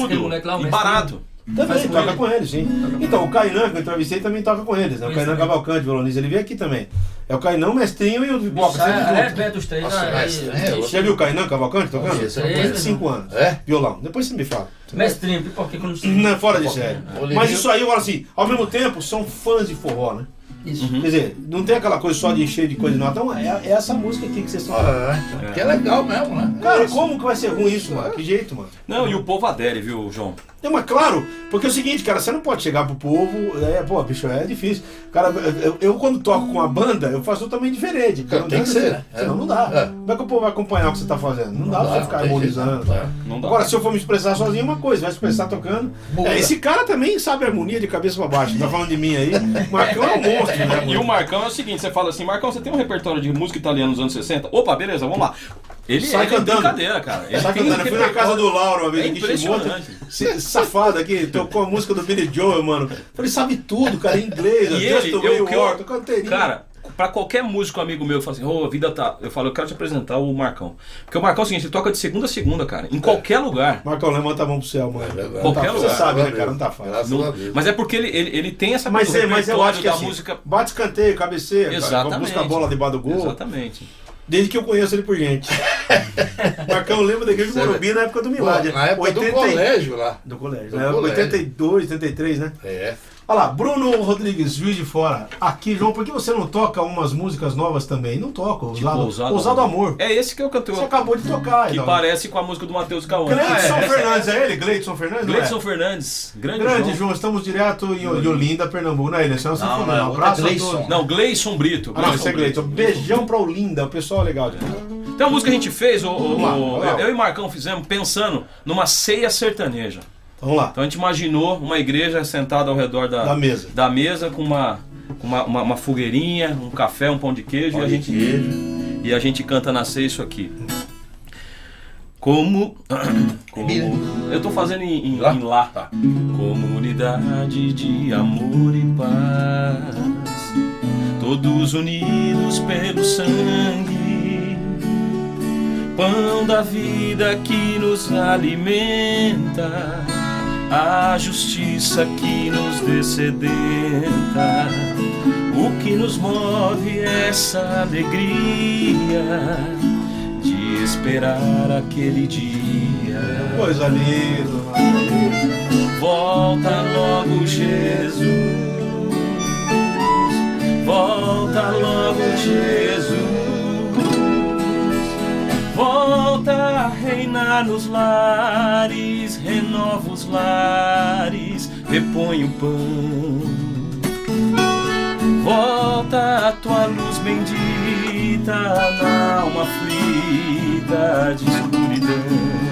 Moleque lá, o E mestre- barato. Também, Faz toca ele. com ele, sim. Então, o Kainan, que eu entrevistei, também toca com eles, né? O Kainan. Cavalcante, violonista, ele veio aqui também. É o Kainan, o mestrinho e o Boca, sempre É, é, junto. perto dos três. Nossa, aí- mestre, né? Você já viu o Kainan Cavalcante tocando? Não conheço, 25 anos. É? Violão. Depois você me fala. Mestrinho, pipoquinho quando Não é fora de série. Mas isso aí, eu falo assim, ao mesmo tempo, são fãs de forró, né? Isso. Quer dizer, não tem aquela coisa só de encher de coisa nota. Então, é, é essa música aqui que vocês estão falando. Ah, então, Que é legal mesmo, né? Cara, como que vai ser ruim isso, mano? Que jeito, mano? Não, e o povo adere, viu, João? Não, mas claro, porque é o seguinte, cara, você não pode chegar pro povo, é, pô, bicho, é difícil. Cara, eu, eu quando toco com a banda, eu faço totalmente diferente. Cara, Tem não que dá- ser, né? Senão É. não dá. É. Como é que o povo vai acompanhar o que você tá fazendo? Não, dá Não pra dá, você ficar não harmonizando. não. Não dá. Agora, se eu for me expressar sozinho, é uma coisa, vai expressar tocando. É, esse cara também sabe harmonia de cabeça pra baixo. Tá falando de mim aí. Marcão é um monstro, né? E o Marcão é o seguinte, você fala assim, Marcão, você tem um repertório de música italiana nos anos 60? Opa, beleza, vamos lá. Ele Sai ele é cantando. brincadeira, cara. Ele tem cantando? Eu fui na casa do Lauro uma vez É impressionante. Esse Safado aqui, tocou a música do Billy Joel, mano. Falei, sabe tudo, cara, em inglês. E ele, the way eu, you que eu- are, tocando inteirinho. cara, pra qualquer músico amigo meu que fala assim, ô, a vida tá. Eu falo, eu quero te apresentar o Marcão. Porque o Marcão é o seguinte, ele toca de segunda a segunda, cara. Em qualquer lugar. Marcão, levanta a mão pro céu, mano. É verdade. Qualquer Você lugar. sabe, né, a cara? Não tá fácil. Não- a mas é porque ele, ele, ele tem essa Mas, coisa é, do mas eu acho que da assim, música. bate escanteio, cabeceia, Exatamente. busca a bola debaixo do gol. Exatamente. Desde que eu conheço ele por gente. Marcão lembra da igreja do? Morumbi na época do Pô, Milagre. na época do 80 colégio lá. Do colégio. Do na época colégio. 82, 83, né? É. Olha lá, Bruno Rodrigues, Juiz de Fora. Aqui, João, por que você não toca umas músicas novas também? Não toca, Tipo, Ousado, Ousado Ousado Amor. É esse que eu cantei. Você acabou de tocar, Que então. parece com a música do Matheus Cauã. Gleidson é. Fernandes, é ele? Gleidson Fernandes? não é? Gleidson Fernandes. Grande, Grande, João. João, estamos direto em Olinda, Pernambuco. Não é ele, você Não, não, não é Um abraço é todos. Não, Gleison Brito. Ah, não, Gleison esse é Gleidson. Beijão pra Olinda, o pessoal é legal. Tem uma música que a gente fez, o, o- o- eu e Marcão fizemos pensando numa ceia sertaneja. Vamos lá, Então a gente imaginou uma igreja sentada ao redor da, da mesa. da mesa com uma, uma, uma, uma fogueirinha, um café, um pão de queijo, e, a gente, e a gente canta na ceia isso aqui. Como. como eu tô fazendo em, em, Lá? em lá. Tá. Comunidade de amor e paz, todos unidos pelo sangue, pão da vida que nos alimenta, a justiça que nos descedenta. O que nos move é essa alegria de esperar aquele dia. Coisa linda. maravilhoso. Volta logo, Jesus. Volta logo, Jesus. Volta reinar nos lares, renova os lares, repõe o pão. Volta a tua luz bendita na alma aflita de escuridão.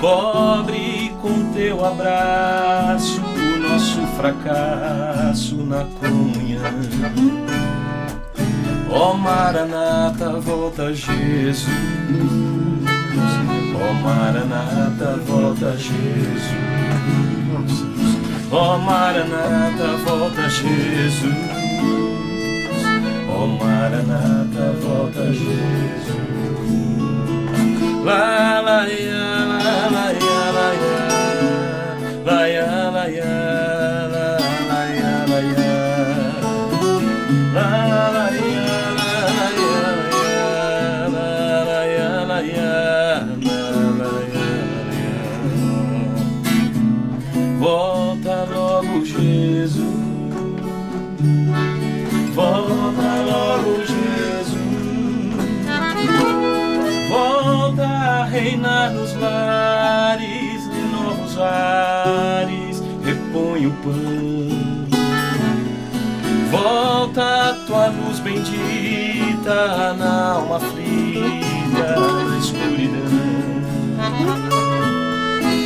Cobre com teu abraço o nosso fracasso na comunhão. Ó Maranata, volta Jesus. Ó Maranata, volta Jesus. Ó Maranata, volta Jesus. Ó Maranata, volta Jesus. La la ya la la ya la ya la ya la ya Jesus Volta logo Jesus Volta a reinar nos lares, renova os ares, repõe o pão. Volta a tua luz bendita na alma aflita da escuridão.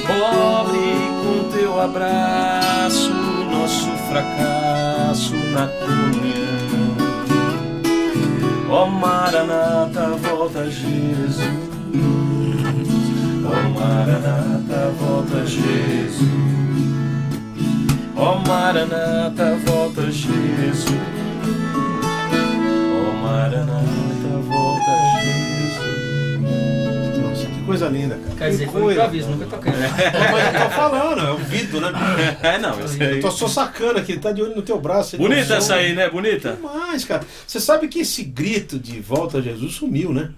Cobre com teu abraço fracasso na comunhão. Ó Maranata, volta Jesus. Ó Maranata, volta Jesus. Ó Maranata, volta Jesus. Ó Maranata, coisa linda, cara. Quer dizer, Que foi coisa. improviso, nunca toquei. Mas eu tô falando, é o Vitor, né? É, não, eu sei. Eu tô só sacando aqui, ele tá de olho no teu braço. Bonita não essa aí, né? Bonita? Demais, cara. Você sabe que esse grito de volta a Jesus sumiu, né?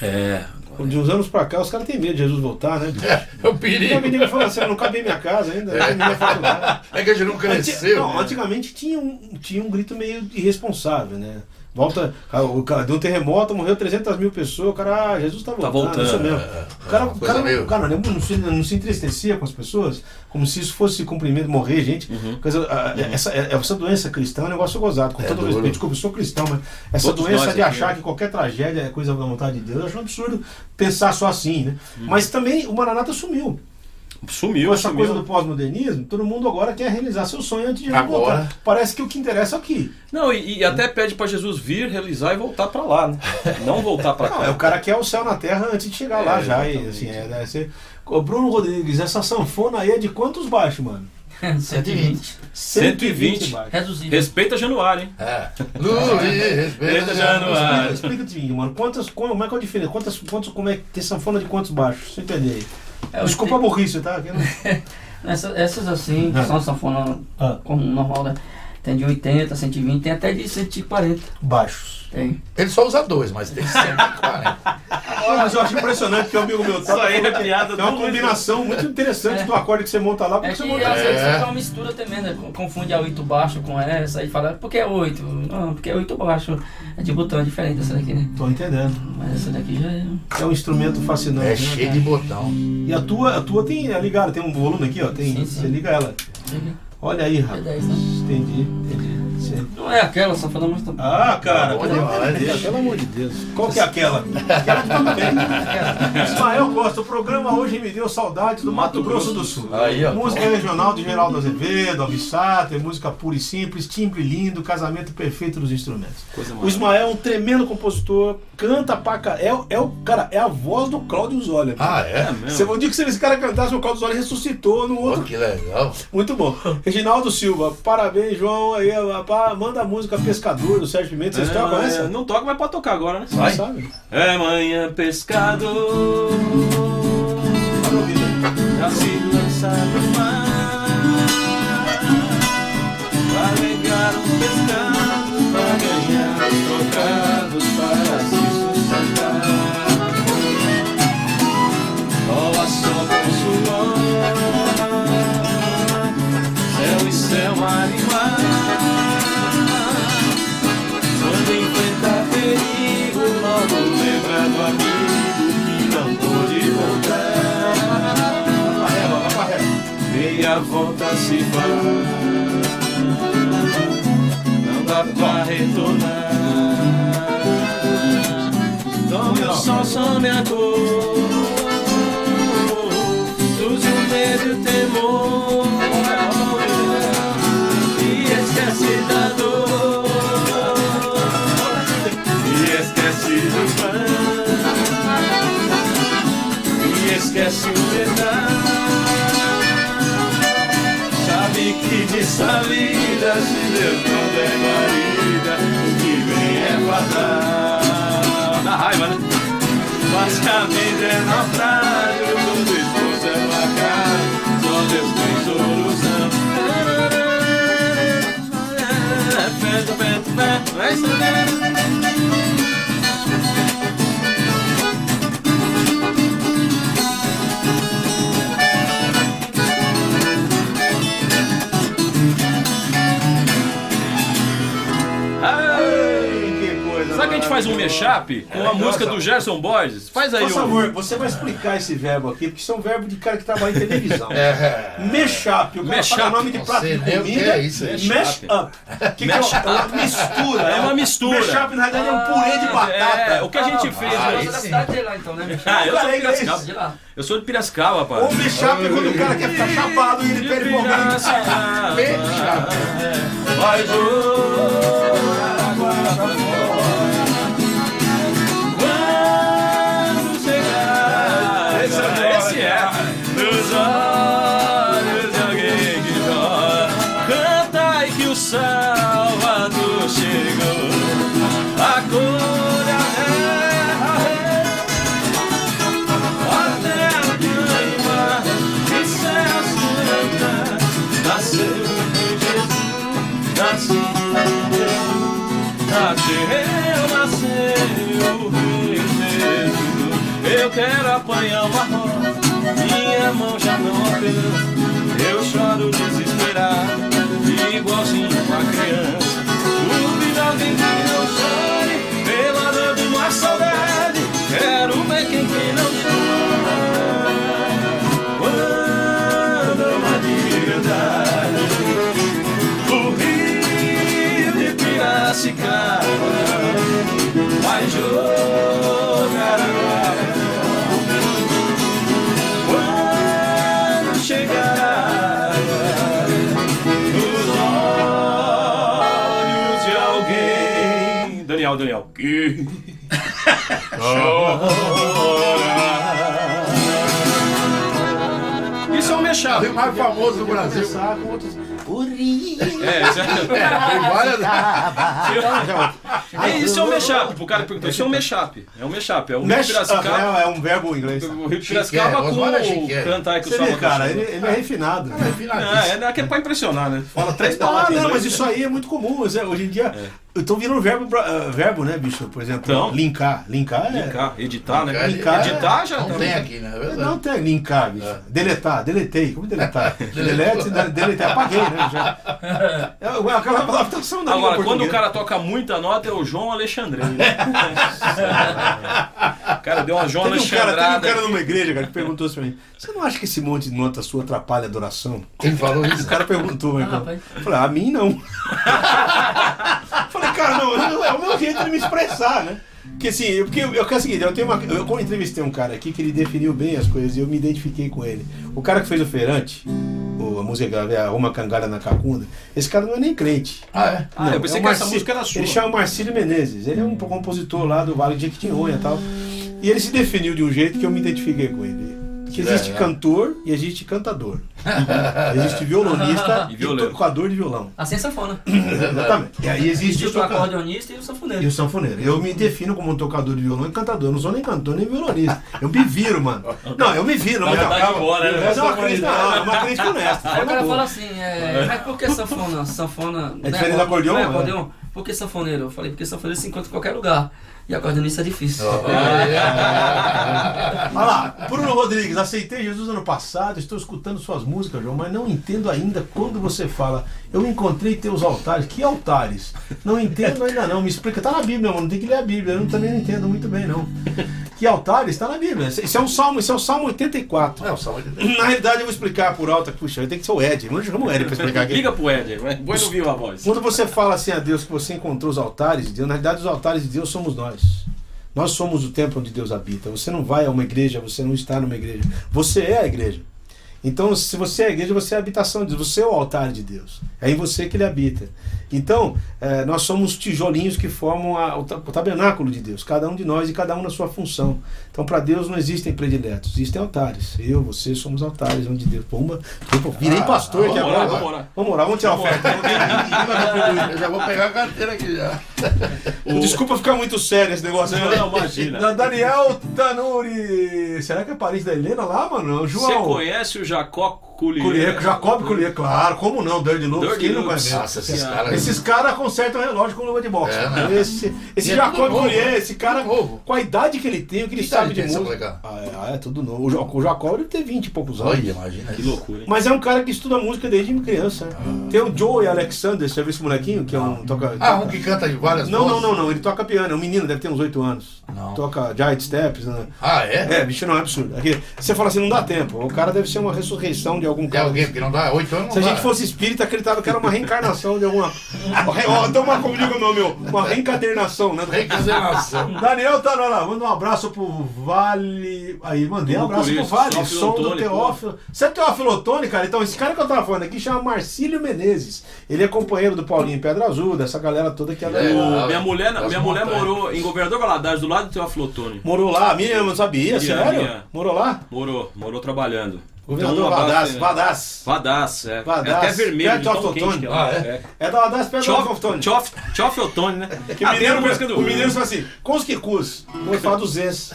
É, De uns anos pra cá, os caras têm medo de Jesus voltar, né? bicho? É, é o E perigo. a menina falou assim, eu não cabia em minha casa ainda, a faculdade. É que a gente não cresceu. não, né? antigamente tinha um, tinha um grito meio irresponsável, né? Volta, o cara deu um terremoto, morreu 300 mil pessoas, o cara, ah, Jesus tá voltando, voltando, isso mesmo. é, o cara, é o cara, meio- cara não, não se, não se entristecia com as pessoas, como se isso fosse cumprimento, morrer gente. Uhum. Dizer, a- essa, essa doença cristã é um negócio gozado, com É todo respeito. Desculpa, eu sou cristão, mas essa Todos doença de achar né? que qualquer tragédia é coisa da vontade de Deus, eu acho um absurdo pensar só assim, né? Uhum. Mas também o Maranata sumiu. Sumiu, Com essa sumiu. coisa do pós-modernismo, todo mundo agora quer realizar seu sonho antes de Agora. voltar. Parece que o que interessa é aqui. Não, e, e até pede pra Jesus vir, realizar e voltar pra lá, né? Não voltar pra Não, cá. é o cara quer o céu na terra antes de chegar É, lá já. E, assim, é. Ô, Bruno Rodrigues, essa sanfona aí é de quantos baixos, mano? 120. 120. baixos. Reduzível. Respeita Januário, hein? É. Luiz, Respeita Januário. Explica, explica mano. Quantas, como é que é a diferença? Quantas, quantos, como é que tem sanfona de quantos baixos? Eu entender aí. É, Desculpa a burrice, tá? Aqui não- Essa- essas assim, que são sanfona Ah. como normal, né? Tem de 80, 120, tem até de 140. Baixos. Tem. Ele só usa dois, mas tem 140. Mas eu acho impressionante que o amigo meu Isso aí é piada Tem uma combinação muito interessante É. do acorde que você monta lá, porque É você que monta às vezes É. uma mistura também, né? Confunde a 8 baixo com essa e fala, por que é 8? Não, porque é 8 baixo. É de botão, é diferente essa daqui, né? Tô entendendo. Mas essa daqui já é. É um instrumento fascinante. É né? cheio de botão. E a tua, a tua tem é ligada, tem um volume aqui, ó. Tem, Sim, sim. Você liga ela. Olha aí, rapaz. 10? Entendi, entendi. Não é aquela sanfona, mas tá. Ah, cara, pelo amor de Deus, pelo amor de Deus. Qual que é aquela? Aquela de tudo bem. Ismael Costa, o programa hoje me deu saudades do Mato Grosso do Sul. Aí, ó. Música regional de Geraldo Azevedo, Abissato, música pura e simples, timbre lindo, casamento perfeito dos instrumentos. Coisa O Ismael é um tremendo compositor, canta pra ca- é, o- é o cara, é a voz do Cláudio Zólia. Ah, é? É mesmo. Você, um dia que esse cara cantasse, o Cláudio Zólia ressuscitou no outro. que legal. Muito bom. Reginaldo Silva, parabéns, João. Aí, manda a música Pescador do Sérgio Pimenta. Vocês tocam É, essa? Não toca, mas pode tocar agora, né? Vai. sabe? É manhã pescador, já se lança no mar, pra pegar um pescado, Se faz, não dá pra retornar. Tome o sol, some a cor, luz o medo e o temor, e esquece da dor, e esquece do pão, e esquece o Dessa vida, se Deus não der guarida, o que vem é fatal. Dá raiva, né? Mas que a vida é naufrágio, todo esforço é fracasso, só Deus tem solução. Perto, perto, perto, vai saber. Gente faz um mashup com a música do Gerson Borges? Faz aí Por favor, você vai explicar esse verbo aqui, porque isso é um verbo de cara que trabalha em televisão. É. Mashup, o cara fala nome de prato de nem o que comida. é isso aí. Mash up. Que que é Mash uma- mistura. É uma mistura. Mashup, na verdade, é um purê de batata. É, o que a gente fez. Ah? Você é da cidade dele lá então, né? Ah, eu sou de é Piracicaba. De lá. Eu sou de Piracicaba, rapaz. Ou mashup é quando o cara quer ficar chapado e ele perde o momento. Mashup. Vai apanhar uma roda, minha mão já não alcança. Eu choro desesperado, igualzinho uma criança. Duvida alguém que não chore, pela dor de uma saudade. Que chora. Isso é um O mexado. mais famoso do Brasil. Com outros. É, isso é. É, isso é um mashup. O cara perguntou, isso é um mashup. É um mashup. É o Rio de Mesh Piracicaba. é, é um verbo em inglês. O Rio Piracicaba com Osmar é o chiqueiro. cantar que o Salvador cara, ele, é refinado. É finalista. É, é, que é pra impressionar, né? Fala três palavras. não, inglês, mas isso aí é muito comum. Hoje em dia, eu tô virando verbo, ah, verbo, né, bicho? Por exemplo, Então. linkar. Linkar é. Linkar, editar, né? Linkar, editar já Não tá- tem aqui, né? É verdade. Não tem linkar, bicho. É. Deletar, deletei. Como deletar? Delete, de- deletei, apaguei, né? Já. É aquela adaptação da Agora, quando o cara toca muita nota, é o João Alexandre. Né? o cara deu uma João Teve um, cara, teve um cara numa igreja, cara, que perguntou assim pra mim: Você não acha que esse monte de nota sua atrapalha a adoração? Quem falou O isso? cara perguntou, Ah, irmão. rapaz. Eu falei, a mim não. falei, cara, não, eu- é o meu jeito de me expressar, né? Porque assim, eu, porque eu, eu, é o seguinte, eu tenho uma. Eu como entrevistei um cara aqui que ele definiu bem as coisas e eu me identifiquei com ele. O cara que fez o Feirante, o, a música grave, a Uma Cangara na Cacunda, esse cara não é nem crente. Ah, é? Ah, eu pensei é que essa Marci- música era sua. Ele chama Marcílio Menezes, ele é um compositor lá do Vale de Jequitinhonha e tal. E ele se definiu de um jeito que eu me identifiquei com ele. Que existe É, cantor e existe cantador. existe violonista E e, tocador de violão. Assim é sanfona. Exatamente. E aí existe Existe o o tocador. acordeonista e o E sanfoneiro. o sanfoneiro. Eu me defino como um tocador de violão e cantador. Eu não sou nem cantor nem violonista. Eu me viro, mano. Não, eu me viro. Mas embora, né? Mas é uma crítica, não, é uma crítica honesta. Aí o cara fala assim, é, mas por que sanfona? Sanfona. É diferente do acordeon, Não é né? acordeon? Por que sanfoneiro? Eu falei, porque sanfoneiro se encontra em qualquer lugar. E acordeonista é difícil. Olha lá, Bruno Rodrigues, aceitei Jesus ano passado, estou escutando suas músicas, João, mas não entendo ainda quando você fala, eu encontrei teus altares. Que altares? Não entendo ainda não, me explica. Tá na Bíblia, mano, não tem que ler a Bíblia, eu também não entendo muito bem, não. Que altares? Está na Bíblia. Isso é um salmo, isso é o salmo 84. É, o salmo de Deus. Na realidade, eu vou explicar por alto, puxa, tem que ser o Ed. Não chama o Ed pra explicar aqui. Liga pro põe no vivo a voz. Quando você fala assim a Deus que você encontrou os altares de Deus, na realidade os altares de Deus somos nós. Nós somos o templo onde Deus habita. Você não vai a uma igreja, você não está numa igreja. Você é a igreja. Então, se você é a igreja, você é a habitação de Deus. Você é o altar de Deus. É em você que ele habita. Então, eh, nós somos tijolinhos que formam a- o, o tabernáculo de Deus. Cada um de nós e cada um na sua função. Então, para Deus não existem prediletos, existem altares. Eu, você somos altares onde Deus. Uma, eu virei Ah, pastor aqui Vamos agora. orar, vamos orar. Vamos orar, vamos tirar a oferta. Eu já vou pegar a carteira aqui já. Desculpa ficar muito sério esse negócio aí. Não, imagina. Da- Daniel Tanuri. Será que é parente da Helena lá, mano? Você João. conhece o Jacó Culier? Colher, Jacob Colher, claro, como não? Dirty Dirty quem não conhece? Nossa, esses caras. Esses caras consertam relógio com luva de boxe. É, cara. né? Esse, esse é Jacob Colher, né? esse cara, com a idade que ele tem, o que ele Que sabe de tem música. Ah, é, é tudo novo. O Ja- O Jacob deve ter 20 e poucos anos. Olha, imagina Que loucura, hein? Mas é um cara que estuda música desde criança. né? Tem o Joey Alexander, você já viu esse molequinho? Que é um. Toca, Ah, toca- um que canta de várias Não, não, não, não. Ele toca piano. É um menino, deve ter uns 8 anos. Não. Toca Giant Steps. Né? Ah, é? É, bicho, não é absurdo. Aqui, você fala assim, não dá tempo. O cara deve ser uma ressurreição de algum alguém que não dá? Oito anos Se a gente fosse espírita, acreditava que era uma reencarnação de alguma. Ó, Então, uma, como digo o nome, meu, uma reencadernação, né? Reencarnação. Daniel tá lá, manda um abraço pro Vale. Aí, mandei um Do abraço pro Vale, Teófilo som do Teófilo. Você é Teófilo Otoni, cara? Então, esse cara que eu tava falando aqui chama Marcílio Menezes. Ele é companheiro do Paulinho Pedra Azul, dessa galera toda que é da. É. Minha mulher, minha mulher morou em Governador Valadares, do lado do Teófilo Otoni. Morou lá, a Miriam não sabia, sério? Morou lá? Morou, morou trabalhando. Governador Então, Vadaz, né? Vadaz. Vadaz, é. Vadaz. É até vermelho, Perto de tão Autotone. quente que ela Ah, é? é. É da Vadaz perto do Chof, chof, chof Otoni, né? Que A o mineiro, música do... o mineiro fala assim, quantos que cus? Vou falar dos Zés.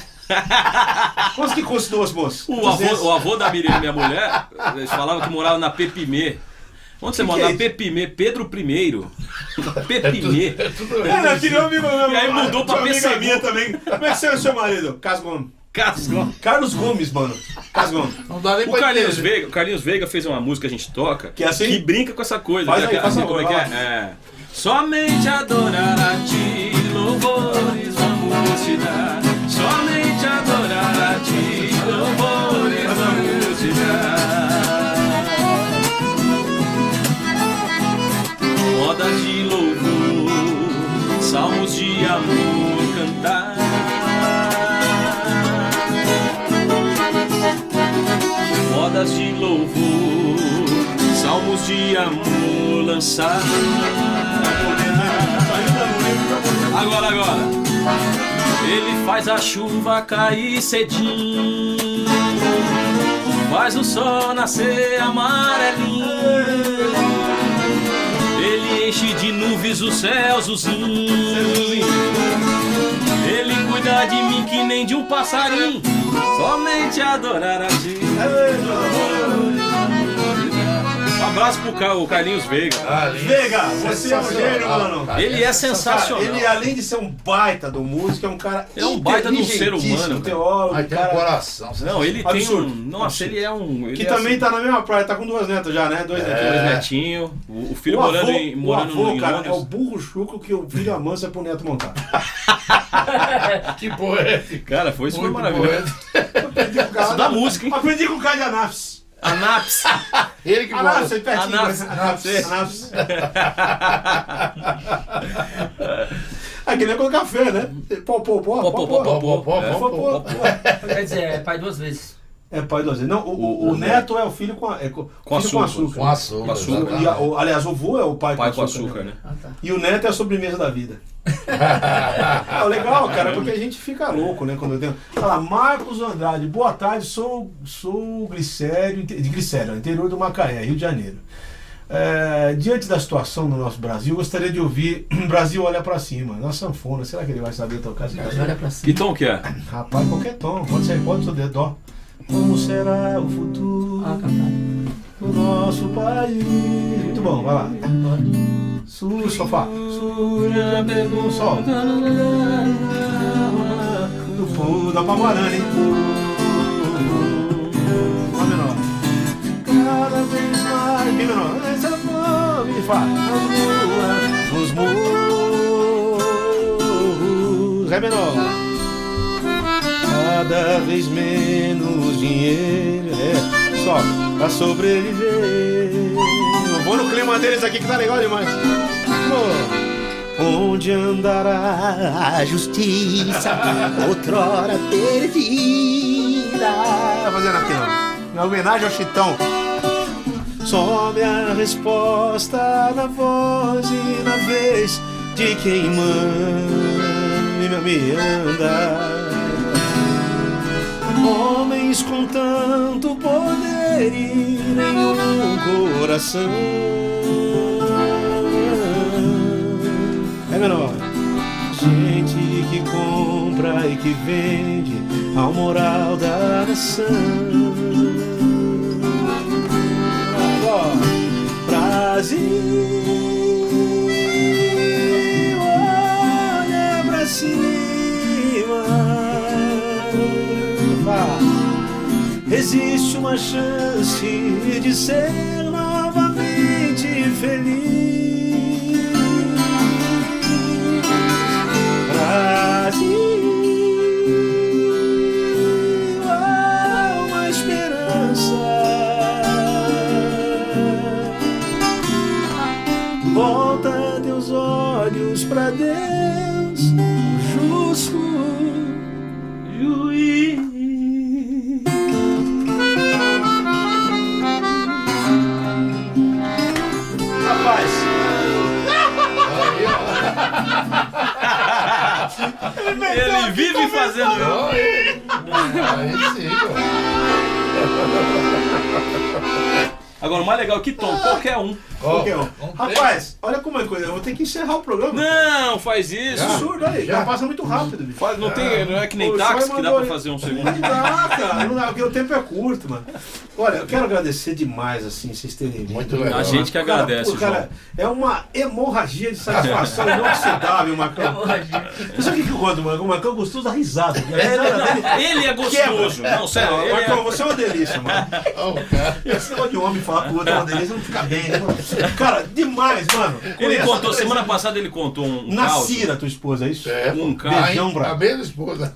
Quantos que custa duas, moço? O avô, o avô da Miriam, minha mulher, eles falavam que morava na Pepimê. Onde você Que mora? que é na? Pepimê, Pedro I. Pepimê. É tudo É. E uma amiga Pessegu. minha também. Como é que você é o seu marido? Casgon. Carlos Gomes. Carlos Gomes, mano. Carlos Gomes. Não dá nem O pra Carlinhos entender. Veiga, o Carlinhos Veiga fez uma música que a gente toca Que é assim? brinca com essa coisa. Faz que aí, é- faz assim, aí, como é que é? É. Somente adorar a ti, louvores vamos te dar. Somente adorar a ti, louvores vamos te dar. Modas de louvor, salmos de amor cantar. Modas de louvor, salmos de amor lançar. Agora, agora. Ele faz a chuva cair cedinho, faz o sol nascer amarelinho. Ele enche de nuvens o céu azulzinho. Ele de mim que nem de um passarinho. Somente adorar a ti. Um abraço pro Ca- o Carlinhos Veiga. Carlinhos, Veiga, você é um gênio, mano. Carlinhos. Ele é sensacional. Ele, além de ser um baita do músico, é um cara. Ele é um baita de um ser humano, Um teólogo, Mas um tem um cara coração. Não, ele tem um. Nossa, Absurdo. ele é um. Ele que é também assim, tá na mesma praia, tá com duas netas já, né? Dois dois netinhos. netinhos. O, o filho o morando avô, em, morando o avô, em cara, Londres. é o burro chuco que o filho amansa pro neto montar. Que poético. Cara, foi super Muito maravilhoso. poético. Aprendi com o cara. Isso dá música, hein? Aprendi com o cara de Anápolis. Anaps. Ele que gosta. aí pertinho. Né? Anápolis. Anápolis. Aqui nem com café, né? Pô, pô, pô, Pô, pô, pô, pô, Pô, pô, É. pô, pô, pô. Quer dizer, é pai duas vezes. É pai do azeite. Não, o, o, o neto é o filho com, a- é co- Com filho com açúcar. açúcar. Com açúcar. Com açúcar. E a- o- aliás, o avô é o pai, Pai com com açúcar. açúcar, né? né? Ah, tá. E o neto é a sobremesa da vida. Ah, legal, cara, porque a gente fica louco, né? Quando eu tenho. Fala, Marcos Andrade, boa tarde, sou, sou Glicério, de Glicério, interior do Macaé, Rio de Janeiro. É, diante da situação no nosso Brasil, gostaria de ouvir Brasil Olha Pra Cima, na sanfona. Será que ele vai saber tocar canção? olha pra cima. Que tom que é? Rapaz, qualquer tom, pode ser, pode ser dó. Como será o futuro Ah, do nosso país? Muito bom, vai lá. Su, sofá. Pegou sol. Do povo da Pamarana, hein? Lá menor. Cada vez mais. Mi menor. Essa fome faz. Nos morros. Ré menor. Cada vez menos dinheiro. É, só pra sobreviver. Eu vou no clima deles aqui que tá legal demais. Pô. Onde andará a justiça, outrora perdida? Tá fazendo aqui não. Na homenagem ao Chitão. Some a resposta na voz e na vez de quem manda me anda. Homens com tanto poder e nenhum coração. É menor. Gente que compra e que vende ao moral da nação. Brasil, Existe uma chance de ser novamente feliz. Brasil, há uma esperança. Volta teus olhos pra Deus, Ele vive fazendo isso. Aí sim, pô. Agora, o mais legal é que tom, qualquer um. qualquer um. Rapaz, olha como é coisa. Eu vou ter que encerrar o programa. Não, faz isso. Absurdo, olha aí. Já passa muito rápido, bicho. Faz, não, tem, não é que nem Pô, táxi que dá pra fazer um segundo. Não dá, cara. Não dá, porque o tempo é curto, mano. Olha, eu quero agradecer demais, assim, vocês terem vindo. Muito legal. A gente que Cara, agradece, pô, cara, é uma hemorragia de satisfação inoxidável, Marcão. Você sabe o que que eu gosto do Marcão? O Marcão é gostoso da risada. A risada dele João. Ele é gostoso. quebra. Não, sério. Não, ele Marcão, é... você é uma delícia, mano. Cara. Esse negócio de homem falar com o outro é uma delícia, não fica bem, né? mano? Cara, demais, mano. Ele Conheço contou, a semana passada ele contou um, um Na caos. Cira, tua esposa, é isso? É, Um cara. Beijão, A- bravo. A mesma esposa.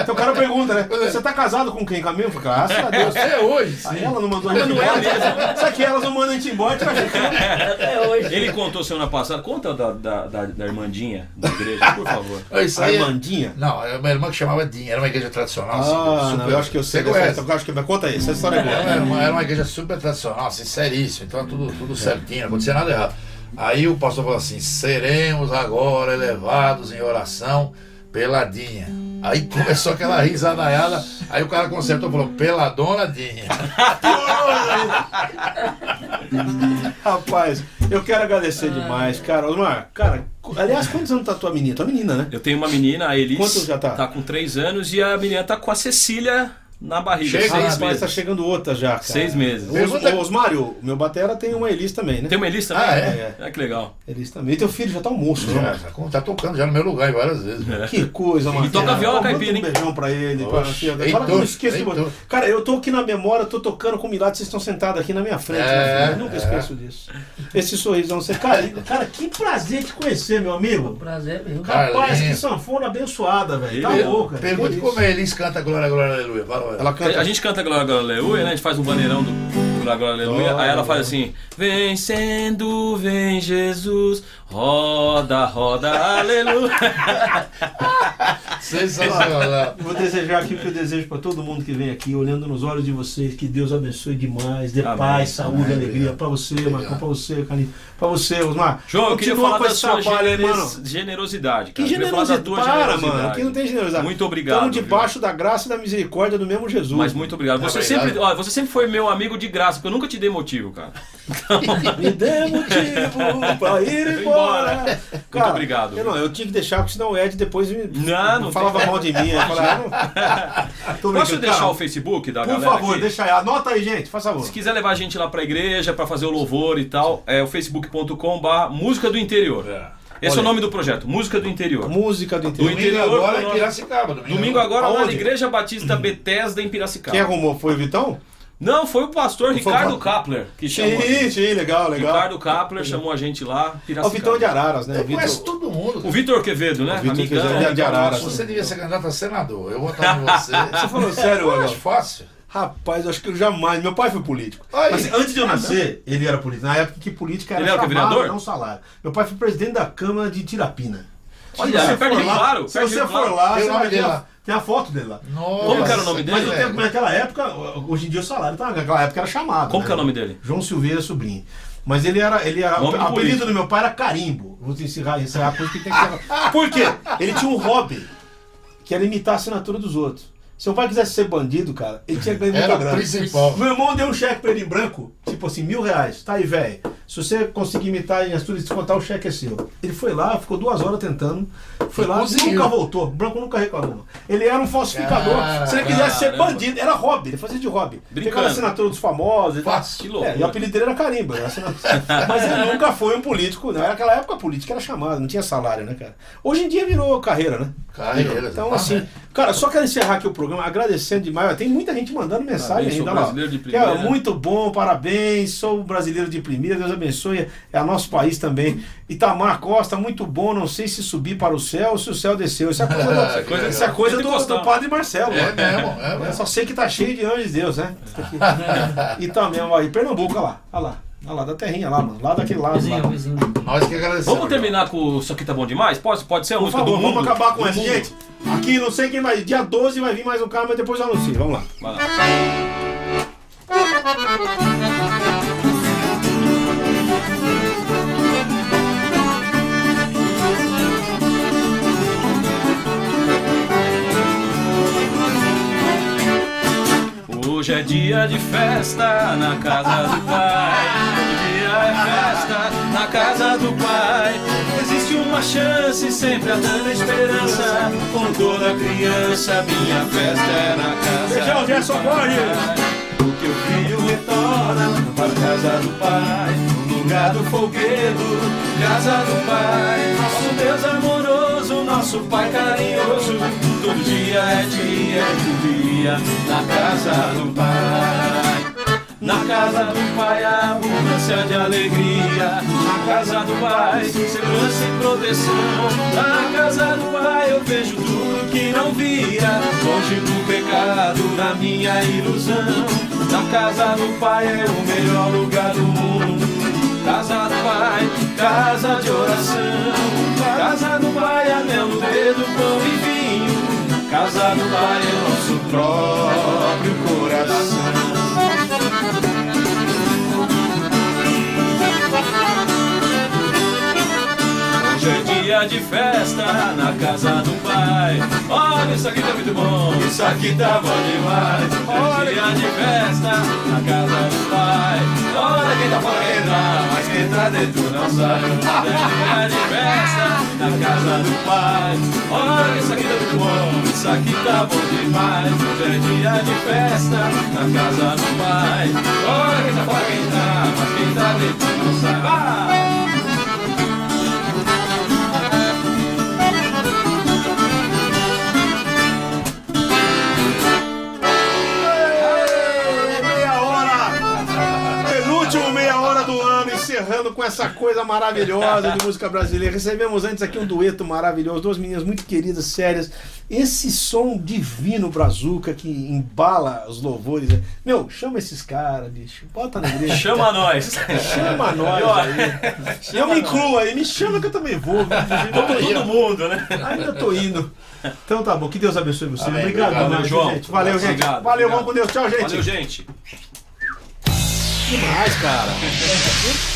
Então o cara pergunta, né? Você tá casado com quem, Camilo? Graças a Deus. É hoje, Aí ela não mandou a gente embora. Só que elas não mandam a gente embora. Até hoje. Ele contou semana passada. Conta da, da, da, da irmandinha da igreja, por favor. Isso A aí é- Irmandinha. Não, é uma irmã que chamava Dinha, era uma igreja tradicional. Ah, assim, não, super- eu acho que eu sei Você dessa conhece? eu acho que Conta aí, essa história é boa. Era uma, era uma igreja super tradicional, assim, seríssimo, então tudo, tudo certinho, não acontecia nada Aí o pastor falou assim: seremos agora elevados em oração pela Dinha. Aí começou aquela risadaiada, aí o cara consertou e falou: pela dona Dinha. Rapaz, eu quero agradecer demais, cara. Osmar, cara, aliás, quantos anos tá tua menina? Tua menina, né? Eu tenho uma menina, a Elis. Quantos já tá? Tá com 3 anos e a menina tá com a Cecília na barriga. Chega, seis Rapaz, meses. tá chegando outra já, cara. Seis meses. Os, Pergunta- Os, Osmário, meu batera tem uma Elis também, né? Tem uma Elis também? Ah, é? Ah, que legal. Elis também. E teu filho já tá um moço, Já, né? tá, tá tocando já no meu lugar várias vezes. É. Que coisa, mano. toca viola caipira, um hein? beijão pra ele. Pra, Oxe, assim, fala não esqueço de. Cara, eu tô aqui na memória, tô tocando com o Milagre, vocês estão sentados aqui na minha frente. É, né, eu nunca é. esqueço disso. Esse sorrisão. Você, cara, cara, que prazer te conhecer, meu amigo. Prazer, meu. Cara, Rapaz, que sanfona abençoada, velho. Tá Ele- louco. cara. Pergunte Que como a Elis canta Glória, Glória, Aleluia. Ela canta. A gente canta Glória, Aleluia, né? A gente faz um vaneirão do Glória, Glória, Aleluia. Glória, Aí ela faz assim: Vencendo, vem Jesus, roda, roda, aleluia. Sensacional. Vou desejar aqui o que eu desejo pra todo mundo que vem aqui, olhando nos olhos de vocês, que Deus abençoe demais, dê Amém. paz, saúde, Amém. alegria pra você. Marcão, pra você, Carlinhos, pra você, Osmar. João, eu queria falar com da esse sua trabalho mano. generosidade. Que cara. Da generosidade. tua Para, generosidade. mano. Aqui não tem generosidade. Muito obrigado. Estamos debaixo da graça e da misericórdia do mesmo Jesus. Mas muito obrigado. Você Obrigado. sempre, ó, você sempre foi meu amigo de graça, porque eu nunca te dei motivo, cara. Me dê motivo pra ir embora. Cara, obrigado. Eu, não, eu tinha que deixar, porque senão o Ed depois me Não, não falava tem- mal de mim. Eu falava, não... Posso deixar cara. o Facebook da Por galera favor, aqui? deixa aí. Anota aí, gente. Faz favor. Se quiser levar a gente lá pra igreja, pra fazer o louvor e tal, é o facebook.com/barra música do interior. Esse é Olha. o nome do projeto, Música do Interior. Música do interior. Do Domingo interior, agora em Piracicaba. Domingo agora lá na? Igreja Batista Bethesda em Piracicaba. Quem arrumou? Foi o Vitão? Não, foi o pastor Foi o Ricardo pa- Kapler que chamou. Sim, sim, legal, legal. Ricardo Kapler chamou a gente lá, É o Piracicaba. Vitão de Araras, né? O Eu conheço Vitor... todo mundo. O Vitor Quevedo, né? O Vitor Amigão, Quevedo é de amigão Araras. Você devia ser candidato a senador. Eu vou votar em você. Você falou sério, Agão? acho fácil. Rapaz, eu acho que eu jamais. Meu pai foi político. Aí. Mas, antes de eu nascer, ele era político. Na época que política era Ele era o chamado, vereador? não salário. Meu pai foi presidente da Câmara de Tirapina. Olha, Se você for lá- Claro, Se você for lá, o você vai lá. Tem a foto dele lá. Nossa, Como que era o nome Mas dele? no tempo- naquela época, hoje em dia o salário, tá, naquela época era chamado. Como né? que é o nome dele? João Silveira Sobrinho. Mas ele era. Ele era o do apelido político. do meu pai era Carimbo. Vou encerrar, encerrar a coisa que tem que encerrar. Por quê? Ele tinha um hobby, que era imitar a assinatura dos outros. Se o pai quisesse ser bandido, cara, ele tinha que ganhar muita Era grana. principal. Meu irmão deu um cheque pra ele em branco, tipo assim, mil reais. Tá aí, velho. Se você conseguir imitar em assinatura e descontar, o cheque é seu. Ele foi lá, ficou duas horas tentando. Foi E lá, conseguiu. nunca voltou. O branco nunca reclamou. Ele era um falsificador. Se ele quisesse ser bandido, era hobby. Ele fazia de hobby. Brincando. Pegava a assinatura dos famosos. Fácil. Que loucura. É, e o apelido dele era Carimba. Mas ele nunca foi um político. Né? Naquela época a política era chamada, não tinha salário, né, cara? Hoje em dia virou carreira, né? Carreira. Então, tá, assim? Cara, só quero encerrar aqui o programa agradecendo demais. Tem muita gente mandando mensagem Parabéns, sou ainda. lá. brasileiro de Que é primeira. muito bom, parabéns. Sou brasileiro de primeira, Deus abençoe. É nosso país também. Itamar Costa, muito bom. Não sei se subir para o céu ou se o céu desceu. Isso é coisa, do, Que legal. isso é coisa do, do padre Marcelo. É né? mesmo, é Eu mesmo. só sei que tá cheio de anjos de Deus, né? e também, ó, aí, Pernambuco, olha lá. Olha lá. Olha lá, da terrinha lá, mano. Lá daquele lado. Vizinho, Lá. vizinho. Nós que agradecemos. Vamos terminar com Isso Aqui Tá Bom Demais? Pode, pode ser a Por música favor, do mundo? vamos acabar com essa. mundo. Gente, aqui não sei quem vai. Dia 12 vai vir mais um carro, mas depois eu anuncio. Vamos lá. Vai lá. Hoje é dia de festa na casa do pai. Dia é festa na casa do pai. Uma chance, sempre há tanta esperança. Com toda criança, minha festa é na casa Beijão, do Gerson. Borges. Porque o filho retorna para a casa do pai, no lugar do folguedo, casa do pai. Nosso Deus amoroso, nosso pai carinhoso, todo dia é dia, é dia na casa do pai. Na casa do Pai a abundância de alegria. Na casa do Pai, segurança e proteção. Na casa do Pai eu vejo tudo que não via. Longe do pecado, da minha ilusão. Na casa do Pai é o melhor lugar do mundo. Casa do Pai, casa de oração. Casa do Pai, anel no dedo, pão e vinho. Casa do Pai é nosso próprio coração. Hoje é dia de festa na casa do pai. Olha, isso aqui tá muito bom, isso aqui tá bom demais. Olha, dia de festa na casa do pai. Olha quem tá fora quer entrar, mas quem tá dentro não sai. É dia de festa na casa do pai. Olha, isso aqui tá muito bom, isso aqui tá bom demais. Hoje é dia de festa na casa do pai. Olha quem tá fora quer entrar, mas quem tá dentro não sai. Vai! Com essa coisa maravilhosa de música brasileira. Recebemos antes aqui um dueto maravilhoso, duas meninas muito queridas, sérias. Esse som divino brazuca que embala os louvores. Meu, chama esses caras, bicho. Bota na igreja. Chama nós. Chama nós aí. Eu me incluo aí, me chama que eu também vou. Todo, todo mundo, né? Ainda tô indo. Então tá bom, que Deus abençoe você. Amém. Obrigado, Obrigado, demais, João. gente. Valeu, gente. Obrigado, Valeu, obrigado. vamos com Deus. Tchau, gente. Valeu, gente. Demais, cara.